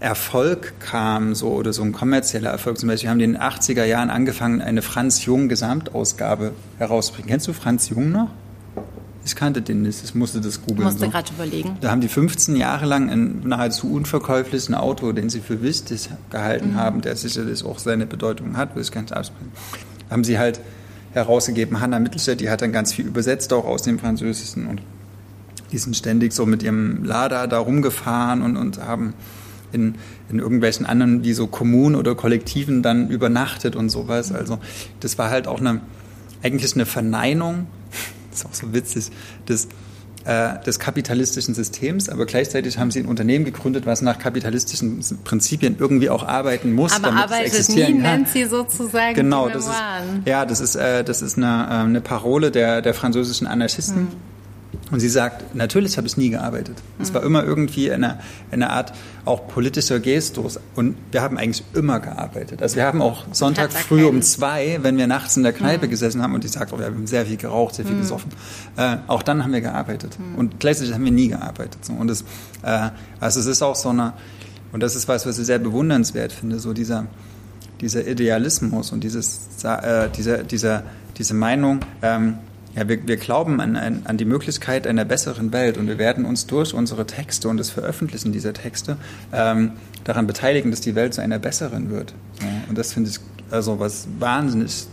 Erfolg kam, so oder so ein kommerzieller Erfolg. Zum Beispiel haben die in den 80er Jahren angefangen, eine Franz Jung Gesamtausgabe herauszubringen. Kennst du Franz Jung noch? Ich kannte den nicht, ich musste das googeln. Musste so. gerade überlegen. Da haben die 15 Jahre lang einen nahezu unverkäuflichen Autor, den sie für wichtig gehalten mhm. haben, der sicherlich auch seine Bedeutung hat, will ich gar nicht aussprechen, haben sie halt herausgegeben. Hanna Mittelstädt, die hat dann ganz viel übersetzt, auch aus dem Französischen und die sind ständig so mit ihrem Lader da rumgefahren und, und haben in, in irgendwelchen anderen, wie so Kommunen oder Kollektiven dann übernachtet und sowas. Also das war halt auch eine, eigentlich eine Verneinung, ist auch so witzig, des, äh, des kapitalistischen Systems, aber gleichzeitig haben sie ein Unternehmen gegründet, was nach kapitalistischen Prinzipien irgendwie auch arbeiten muss, aber damit arbeitet es existieren nie, kann. nennt sie sozusagen Genau, das ist, ja, das ist, äh, das ist eine, äh, eine Parole der, der französischen Anarchisten. Hm. Und sie sagt, natürlich habe ich nie gearbeitet. Es war immer irgendwie eine, eine Art auch politischer Gestus. Und wir haben eigentlich immer gearbeitet. Also wir haben auch Sonntag früh um zwei, wenn wir nachts in der Kneipe gesessen haben und die sagt, oh, wir haben sehr viel geraucht, sehr viel gesoffen. Äh, auch dann haben wir gearbeitet. Und gleichzeitig haben wir nie gearbeitet. So. Und es, äh, also es ist auch so eine, und das ist was, was ich sehr bewundernswert finde, so dieser, dieser Idealismus und dieses, äh, dieser, dieser, diese Meinung, ähm, ja, wir, wir glauben an, an, an die Möglichkeit einer besseren Welt und wir werden uns durch unsere Texte und das Veröffentlichen dieser Texte ähm, daran beteiligen, dass die Welt zu einer besseren wird. Ja, und das finde ich also was wahnsinnig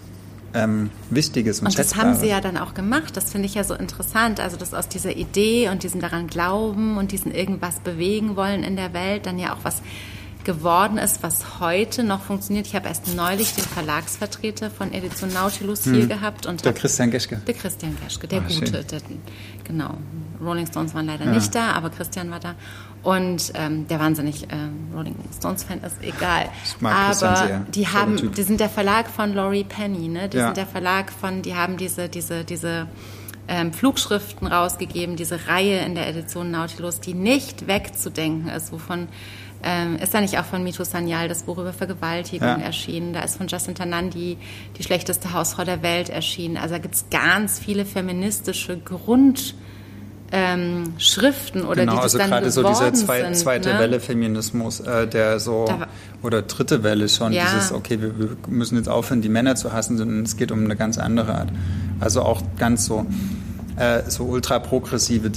ähm, Wichtiges und, Und das haben sie ja dann auch gemacht. Das finde ich ja so interessant. Also, dass aus dieser Idee und diesem daran glauben und diesen irgendwas bewegen wollen in der Welt dann ja auch was geworden ist, was heute noch funktioniert. Ich habe erst neulich den Verlagsvertreter von Edition Nautilus hier gehabt und Der Christian Geschke. der Christian Geschke, der Ah. Gute. Der, genau. Rolling Stones waren leider Ja. nicht da, aber Christian war da. Und ähm, der wahnsinnig ähm, Rolling Stones-Fan ist, egal. Ich mag Christian aber sehr. die haben, die sind der Verlag von Laurie Penny, ne? Die Ja. sind der Verlag von, die haben diese, diese, diese ähm, Flugschriften rausgegeben, diese Reihe in der Edition Nautilus, die nicht wegzudenken ist, wovon ähm, ist da nicht auch von Mito Sanyal das Buch über Vergewaltigung Ja. erschienen? Da ist von Justin Tanandi die schlechteste Hausfrau der Welt erschienen. Also da gibt es ganz viele feministische Grund ähm, Schriften oder genau, die also dann gerade so dieser zwei, sind, zweite ne? Welle Feminismus, äh, der so war- oder dritte Welle schon, Ja. dieses, okay, wir, wir müssen jetzt aufhören, die Männer zu hassen, sondern es geht um eine ganz andere Art. Also auch ganz so, äh, so ultra progressive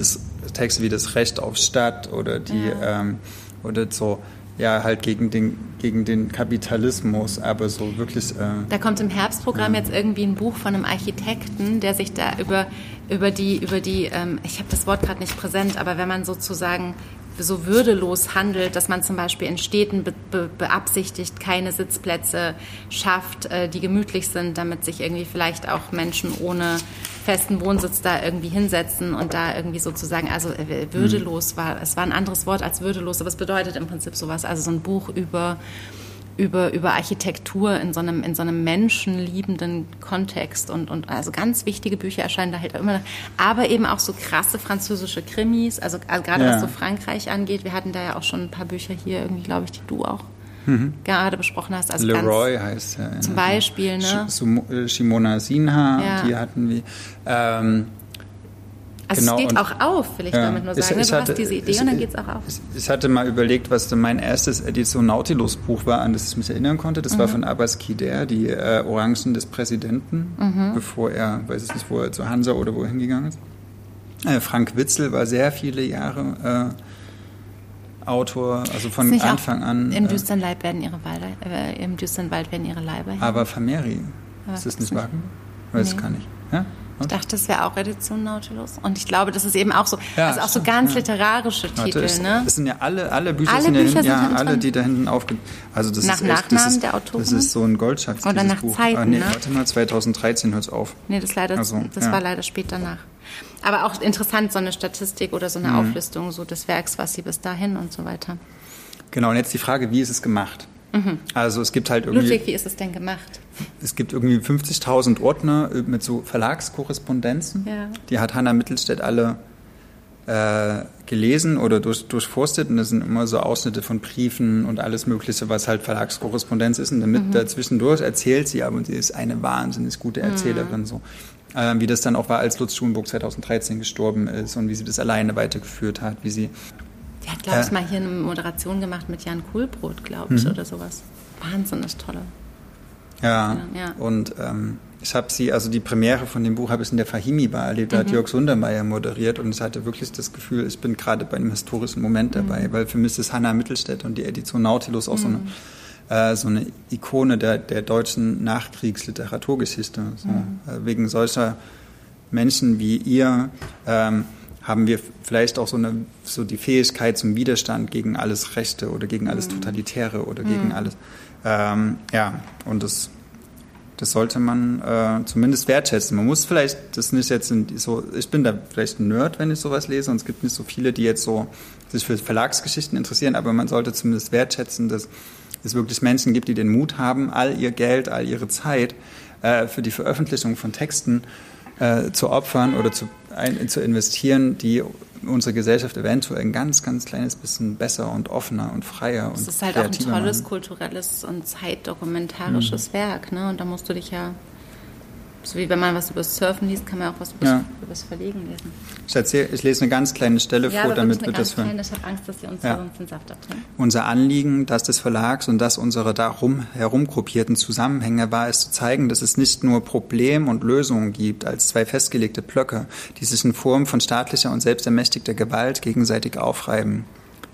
Texte wie das Recht auf Stadt oder die ähm, oder so ja halt gegen den gegen den Kapitalismus, aber so wirklich äh, Da kommt im Herbstprogramm jetzt irgendwie ein Buch von einem Architekten, der sich da über, über die, über die ähm, ich habe das Wort gerade nicht präsent, aber wenn man sozusagen so würdelos handelt, dass man zum Beispiel in Städten be, be, beabsichtigt, keine Sitzplätze schafft, äh, die gemütlich sind, damit sich irgendwie vielleicht auch Menschen ohne festen Wohnsitz da irgendwie hinsetzen und da irgendwie sozusagen, also äh, würdelos war, es war ein anderes Wort als würdelos, aber es bedeutet im Prinzip sowas, also so ein Buch über über, über Architektur in so einem, in so einem menschenliebenden Kontext und, und also ganz wichtige Bücher erscheinen da halt immer. Aber eben auch so krasse französische Krimis, also, also gerade Ja. was so Frankreich angeht. Wir hatten da ja auch schon ein paar Bücher hier, irgendwie, glaube ich, die du auch gerade besprochen hast. Also Mhm. Leroy ganz, heißt er. zum Beispiel, ne? Sh- äh, Shimona Sinha, Ja. die hatten wir. Ähm, also genau, es geht auch auf, will ich Ja. damit nur Ich- sagen. ne? ich du hatte- hast diese Idee ich- und dann geht es auch auf. Ich, ich hatte mal überlegt, was denn mein erstes Edition Nautilus Buch war, an das ich mich erinnern konnte. Das Mhm. war von Abbas Kider, die äh, Orangen des Präsidenten, Mhm. bevor er, weiß ich nicht, wo er zu Hansa oder wohin gegangen ist. Äh, Frank Witzel war sehr viele Jahre äh, Autor, also von Anfang an. Im äh, düsteren Leib werden ihre Walder, äh, im düsteren Wald werden ihre Leiber. hängen? aber. Aber Ist das nicht Wagen? Weiß Nee. gar nicht. Ja? Ich dachte, das wäre auch Edition Nautilus. Und ich glaube, das ist eben auch so, Ja, also auch so ganz ja. literarische Warte, Titel, es, ne? Es sind ja alle, alle Bücher Alle sind ja Bücher hinten, sind ja, alle, dran? die da hinten aufge... Also das Nach ist echt, das Nachnamen ist, der Autoren? Das ist so ein Goldschatz, Oder nach Buch. Zeiten, ah, nee, ne? warte mal, 2013 hört es auf. Nee, das, leider, Also, das ja. war leider spät danach. Aber auch interessant, so eine Statistik oder so eine Mhm. Auflistung so des Werks, was sie bis dahin und so weiter. Genau, und jetzt die Frage, wie ist es gemacht? Also es gibt halt irgendwie... Ludwig, wie ist es denn gemacht? Es gibt irgendwie 50.000 Ordner äh, mit so Verlagskorrespondenzen. Ja. Die hat Hanna Mittelstädt alle äh, gelesen oder durch, durchforstet und das sind immer so Ausschnitte von Briefen und alles Mögliche, was halt Verlagskorrespondenz ist. Und damit dazwischendurch erzählt sie, aber sie ist eine wahnsinnig gute Erzählerin. So. Ähm, wie das dann auch war, als Lutz Schulenburg 2013 gestorben ist und wie sie das alleine weitergeführt hat, wie sie Die hat, glaube ich, Äh. mal hier eine Moderation gemacht mit Jan Kohlbrot, glaube ich, Mhm. oder sowas. Wahnsinnig tolle. Ja, Ja. und ähm, ich habe sie, also die Premiere von dem Buch habe ich in der Fahimi-Bar erlebt, da hat Jörg Sundermeier moderiert und ich hatte wirklich das Gefühl, ich bin gerade bei einem historischen Moment dabei, weil für mich ist Hannah Mittelstädt und die Edition Nautilus auch so eine äh, so eine Ikone der, der deutschen Nachkriegsliteraturgeschichte. So. Äh, wegen solcher Menschen wie ihr ähm, haben wir vielleicht auch so, eine, so die Fähigkeit zum Widerstand gegen alles Rechte oder gegen alles Totalitäre oder gegen alles. Ähm, ja, und das, das sollte man äh, zumindest wertschätzen. Man muss vielleicht das nicht jetzt in, so, ich bin da vielleicht ein Nerd, wenn ich sowas lese, und es gibt nicht so viele, die jetzt so sich für Verlagsgeschichten interessieren, aber man sollte zumindest wertschätzen, dass es wirklich Menschen gibt, die den Mut haben, all ihr Geld, all ihre Zeit äh, für die Veröffentlichung von Texten äh, zu opfern oder zu, ein, zu investieren, die unsere Gesellschaft eventuell ein ganz, ganz kleines bisschen besser und offener und freier und Es ist halt auch ein tolles machen. kulturelles und Mhm. zeitdokumentarisches Werk, ne? Und da musst du dich ja, so wie wenn man was über Surfen liest, kann man auch was über Ja. das Verlegen lesen. Ich, erzähl, ich lese eine ganz kleine Stelle Ja, vor, damit wir das hören. kleine, ich habe Angst, dass sie uns Ja. den Saft abtrinken. Unser Anliegen, das des Verlags und das unserer darum herumgruppierten Zusammenhänge war es zu zeigen, dass es nicht nur Problem und Lösungen gibt als zwei festgelegte Blöcke, die sich in Form von staatlicher und selbstermächtigter Gewalt gegenseitig aufreiben.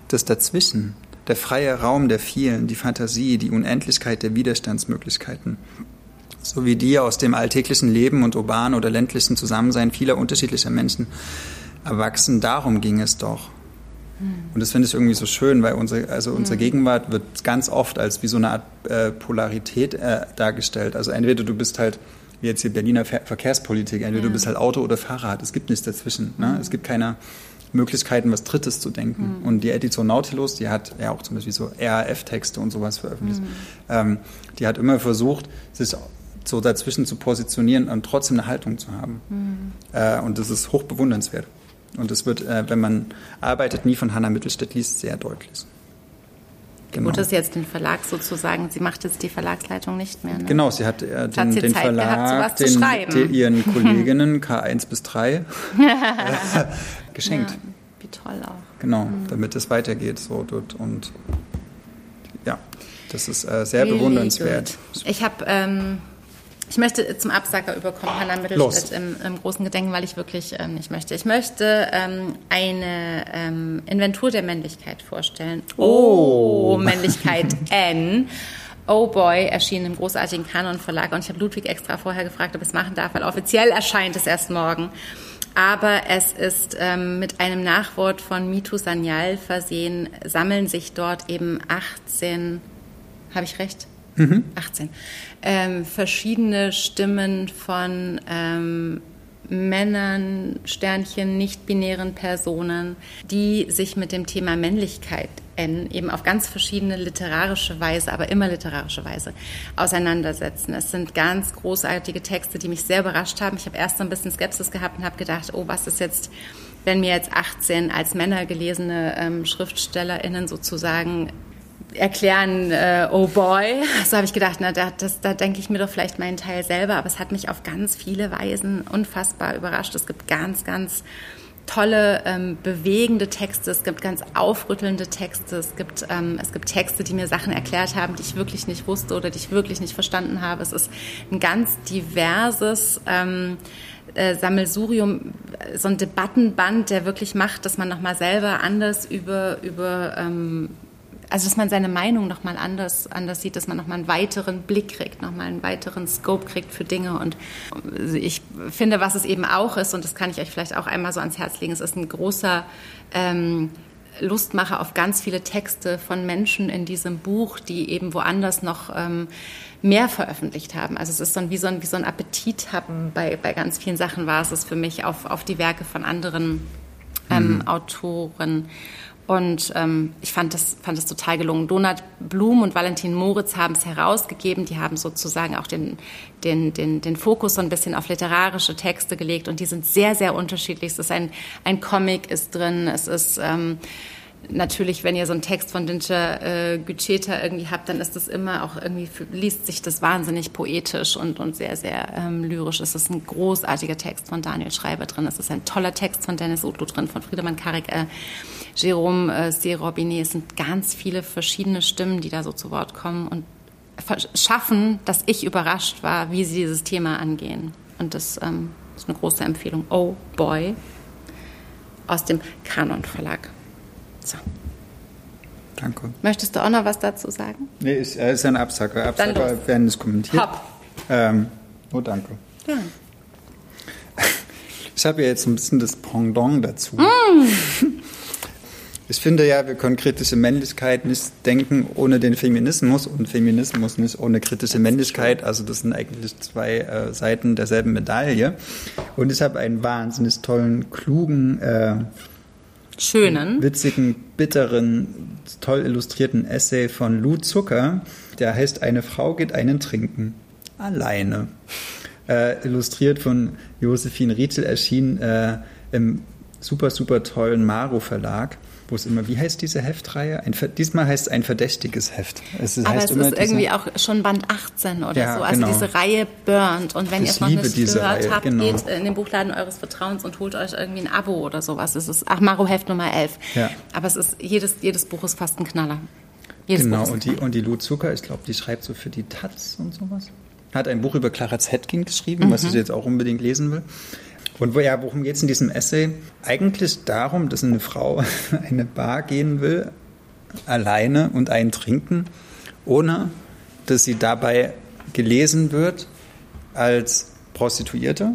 Das dazwischen, der freie Raum der vielen, die Fantasie, die Unendlichkeit der Widerstandsmöglichkeiten sowie die aus dem alltäglichen Leben und urbanen oder ländlichen Zusammensein vieler unterschiedlicher Menschen erwachsen. Darum ging es doch. Und das finde ich irgendwie so schön, weil unsere, also unsere Gegenwart wird ganz oft als wie so eine Art äh, Polarität äh, dargestellt. Also entweder du bist halt, wie jetzt hier Berliner Ver Verkehrspolitik, entweder du bist halt Auto oder Fahrrad. Es gibt nichts dazwischen. Ne? Es gibt keine Möglichkeiten, was Drittes zu denken. Und die Edition Nautilus, die hat ja auch zum Beispiel so RAF-Texte und sowas veröffentlicht. Ähm, die hat immer versucht, sich so dazwischen zu positionieren und trotzdem eine Haltung zu haben. Äh, und das ist hoch bewundernswert. Und das wird, äh, wenn man arbeitet, nie von Hannah Mittelstädt liest, sehr deutlich. Genau. Gut, ist jetzt den Verlag sozusagen, sie macht jetzt die Verlagsleitung nicht mehr. Ne? Genau, sie hat äh, den, sie den Zeit Verlag, gehabt, zu den, den, ihren Kolleginnen K1 bis 3 äh, geschenkt. Ja, wie toll auch. Genau, damit es weitergeht. So, dort und ja, das ist äh, sehr Really bewundernswert. good. Ich habe, ähm, ich möchte zum Absacker überkommen, Hannah. Mittelstädt im, im großen Gedenken, weil ich wirklich ähm, nicht möchte. Ich möchte ähm, eine ähm, Inventur der Männlichkeit vorstellen. Oh. Männlichkeit N. Oh Boy erschien im großartigen Kanon Verlag und ich habe Ludwig extra vorher gefragt, ob ich es machen darf, weil offiziell erscheint es erst morgen. Aber es ist ähm, mit einem Nachwort von Mitu Sanyal versehen, sammeln sich dort eben 18, habe ich recht? 18. Ähm, verschiedene Stimmen von ähm, Männern, Sternchen, nicht-binären Personen, die sich mit dem Thema Männlichkeit eben auf ganz verschiedene literarische Weise, aber immer literarische Weise auseinandersetzen. Es sind ganz großartige Texte, die mich sehr überrascht haben. Ich habe erst so ein bisschen Skepsis gehabt und habe gedacht, oh, was ist jetzt, wenn mir jetzt 18 als Männer gelesene ähm, SchriftstellerInnen sozusagen erklären, äh, oh boy. So habe ich gedacht, na, da, das, da denke ich mir doch vielleicht meinen Teil selber, aber es hat mich auf ganz viele Weisen unfassbar überrascht. Es gibt ganz, ganz tolle, ähm, bewegende Texte, es gibt ganz aufrüttelnde Texte, es gibt, ähm, es gibt Texte, die mir Sachen erklärt haben, die ich wirklich nicht wusste oder die ich wirklich nicht verstanden habe. Es ist ein ganz diverses ähm, äh, Sammelsurium, so ein Debattenband, der wirklich macht, dass man nochmal selber anders über, über ähm, also dass man seine Meinung nochmal anders, anders sieht, dass man nochmal einen weiteren Blick kriegt, nochmal einen weiteren Scope kriegt für Dinge. Und ich finde, was es eben auch ist, und das kann ich euch vielleicht auch einmal so ans Herz legen, es ist ein großer ähm, Lustmacher auf ganz viele Texte von Menschen in diesem Buch, die eben woanders noch ähm, mehr veröffentlicht haben. Also es ist dann wie so ein, wie so ein Appetit haben. Bei, bei ganz vielen Sachen war es es für mich auf, auf die Werke von anderen ähm, mhm. Autoren. Und ähm, ich fand das, fand das total gelungen. Donat Blum und Valentin Moritz haben es herausgegeben. Die haben sozusagen auch den, den, den, den Fokus so ein bisschen auf literarische Texte gelegt. Und die sind sehr, sehr unterschiedlich. Es ist ein, ein Comic ist drin. Es ist ähm, natürlich, wenn ihr so einen Text von Dinscher äh, Gücheta irgendwie habt, dann ist das immer auch irgendwie, liest sich das wahnsinnig poetisch und, und sehr, sehr ähm, lyrisch. Es ist ein großartiger Text von Daniel Schreiber drin. Es ist ein toller Text von Dennis Otto drin, von Friedemann Karik. Äh, Jérôme äh, C. Robinet. Es sind ganz viele verschiedene Stimmen, die da so zu Wort kommen und schaffen, dass ich überrascht war, wie sie dieses Thema angehen. Und das ähm, ist eine große Empfehlung. Oh Boy aus dem Kanon Verlag. So. Danke. Möchtest du auch noch was dazu sagen? Nee, ist, äh, ist ein Absacker. Absacker werden es kommentiert. Hopp. Ähm, oh, danke. Ja. Ich habe ja jetzt ein bisschen das Pendant dazu. Mm. Ich finde ja, wir können kritische Männlichkeit nicht denken ohne den Feminismus und Feminismus nicht ohne kritische Männlichkeit. Also das sind eigentlich zwei äh, Seiten derselben Medaille. Und ich habe einen wahnsinnig tollen, klugen, äh, schönen, witzigen, bitteren, toll illustrierten Essay von Lou Zucker. Der heißt Eine Frau geht einen trinken. Alleine. Äh, illustriert von Josephine Rietzel erschien äh, im super, super tollen Maro Verlag wo es immer, wie heißt diese Heftreihe? Ein, diesmal heißt es ein verdächtiges Heft. Es Aber heißt es ist irgendwie auch schon Band 18 oder ja, so. Also genau. diese Reihe burnt. Und wenn ihr es noch nicht gehört habt, genau. geht in den Buchladen eures Vertrauens und holt euch irgendwie ein Abo oder sowas. Es ist Achmaro Heft Nummer 11. Ja. Aber es ist, jedes, jedes Buch ist fast ein Knaller. Jedes genau, und die, und die Lou Zucker, ich glaube, die schreibt so für die Taz und sowas. Hat ein Buch über Clara Zetkin geschrieben, mhm. was ich jetzt auch unbedingt lesen will. Und wo, ja, worum geht es in diesem Essay? Eigentlich darum, dass eine Frau in eine Bar gehen will, alleine und einen trinken, ohne dass sie dabei gelesen wird als Prostituierte,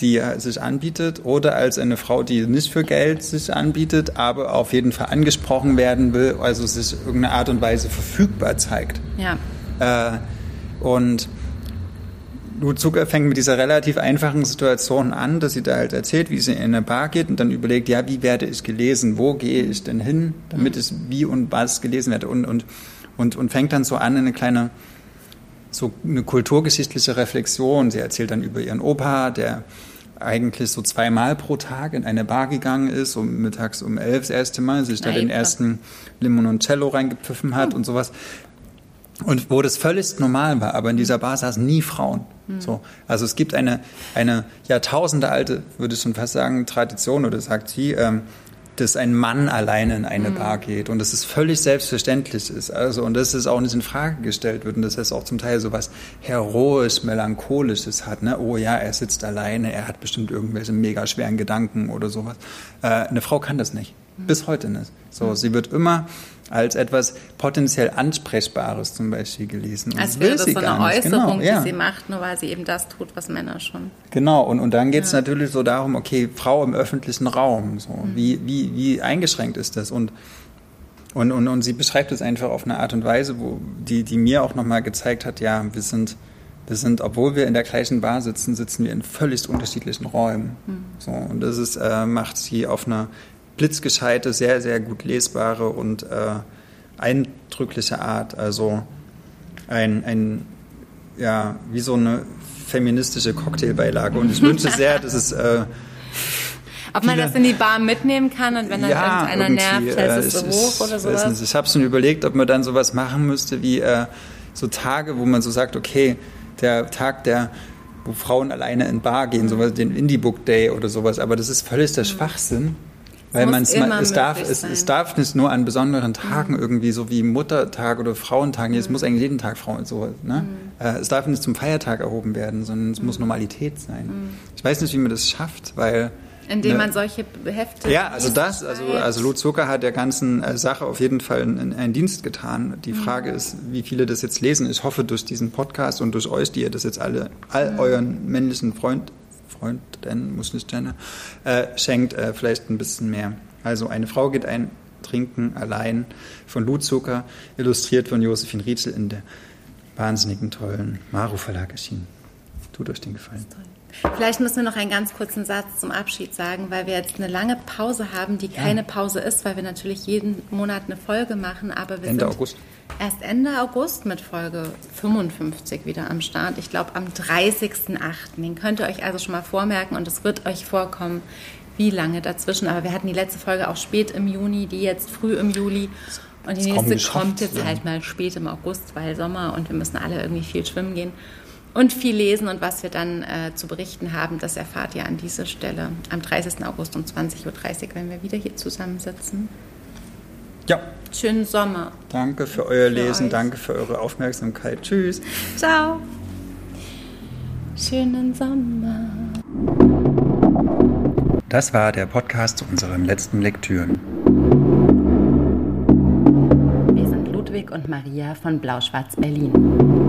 die sich anbietet, oder als eine Frau, die nicht für Geld sich anbietet, aber auf jeden Fall angesprochen werden will, also sich irgendeine Art und Weise verfügbar zeigt. Ja. Äh, und Lou Zucker fängt mit dieser relativ einfachen Situation an, dass sie da halt erzählt, wie sie in eine Bar geht und dann überlegt, ja, wie werde ich gelesen? Wo gehe ich denn hin, damit es wie und was gelesen werde? Und, und, und, und fängt dann so an, eine kleine, so eine kulturgeschichtliche Reflexion. Sie erzählt dann über ihren Opa, der eigentlich so zweimal pro Tag in eine Bar gegangen ist, um mittags um elf das erste Mal, sich da den ersten Limoncello reingepfiffen hat mhm. und sowas. Und wo das völlig normal war, aber in dieser Bar saßen nie Frauen. Mhm. So. Also es gibt eine, eine Jahrtausende alte, würde ich schon fast sagen, Tradition, oder sagt sie, ähm, dass ein Mann alleine in eine mhm. Bar geht und dass es völlig selbstverständlich ist. Also, und dass es auch nicht in Frage gestellt wird und dass es auch zum Teil so was heroisch, melancholisches hat. Ne? Oh ja, er sitzt alleine, er hat bestimmt irgendwelche mega schweren Gedanken oder sowas. Äh, eine Frau kann das nicht. Mhm. Bis heute nicht. So, mhm. sie wird immer als etwas potenziell Ansprechbares zum Beispiel gelesen. Und als wäre das so eine Äußerung, genau, ja. die sie macht, nur weil sie eben das tut, was Männer schon. Genau, und, und dann geht es ja. natürlich so darum, okay, Frau im öffentlichen Raum, so, mhm. wie, wie, wie eingeschränkt ist das? Und, und, und, und sie beschreibt es einfach auf eine Art und Weise, wo, die, die mir auch nochmal gezeigt hat, ja, wir sind, wir sind, obwohl wir in der gleichen Bar sitzen, sitzen wir in völlig unterschiedlichen Räumen. Mhm. So, und das ist, äh, macht sie auf einer blitzgescheite, sehr, sehr gut lesbare und äh, eindrückliche Art. Also ein, ein, ja, wie so eine feministische Cocktailbeilage. Und ich wünsche sehr, dass es. Äh, ob man das in die Bar mitnehmen kann und wenn dann ja, irgendeiner nervt, hält es so hoch oder sowas? Ich habe schon überlegt, ob man dann sowas machen müsste wie äh, so Tage, wo man so sagt, okay, der Tag der wo Frauen alleine in Bar gehen, sowas, den Indie Book Day oder sowas, aber das ist völlig der. Schwachsinn. Weil man es darf, es, es, darf nicht nur an besonderen Tagen mhm. irgendwie, so wie Muttertag oder Frauentag, nee, es muss eigentlich jeden Tag Frauen so, ne? Mhm. Äh, es darf nicht zum Feiertag erhoben werden, sondern es muss mhm. Normalität sein. Mhm. Ich weiß nicht, wie man das schafft, weil Indem ne- man solche Hefte. Ja, also das, also, also Lutz Zucker hat der ganzen äh, Sache auf jeden Fall einen, einen Dienst getan. Die Mhm. Frage ist, wie viele das jetzt lesen. Ich hoffe durch diesen Podcast und durch euch, die ihr das jetzt alle, all euren männlichen Freund, Freunden, muss nicht sein, äh, schenkt, äh, vielleicht ein bisschen mehr. Also eine Frau geht ein Trinken allein von Lutz Zucker, illustriert von Josephine Rietzel in der wahnsinnigen tollen Maru Verlag erschienen. Tut euch den Gefallen. Vielleicht müssen wir noch einen ganz kurzen Satz zum Abschied sagen, weil wir jetzt eine lange Pause haben, die keine Pause ist, weil wir natürlich jeden Monat eine Folge machen, aber wir Ende sind August. erst Ende August mit Folge 55 wieder am Start. Ich glaube am 30.08. Den könnt ihr euch also schon mal vormerken und es wird euch vorkommen, wie lange dazwischen. Aber wir hatten die letzte Folge auch spät im Juni, die jetzt früh im Juli. Und die nächste kommt jetzt ja. halt mal spät im August, weil Sommer und wir müssen alle irgendwie viel schwimmen gehen und viel lesen. Und was wir dann äh, zu berichten haben, das erfahrt ihr an dieser Stelle am 30. August um 20.30 Uhr, wenn wir wieder hier zusammensitzen. Ja, Schönen Sommer. danke für euer Für Lesen, euch. danke für eure Aufmerksamkeit. Tschüss. Ciao. Schönen Sommer. Das war der Podcast zu unseren letzten Lektüren. Wir sind Ludwig und Maria von Blau-Schwarz Berlin.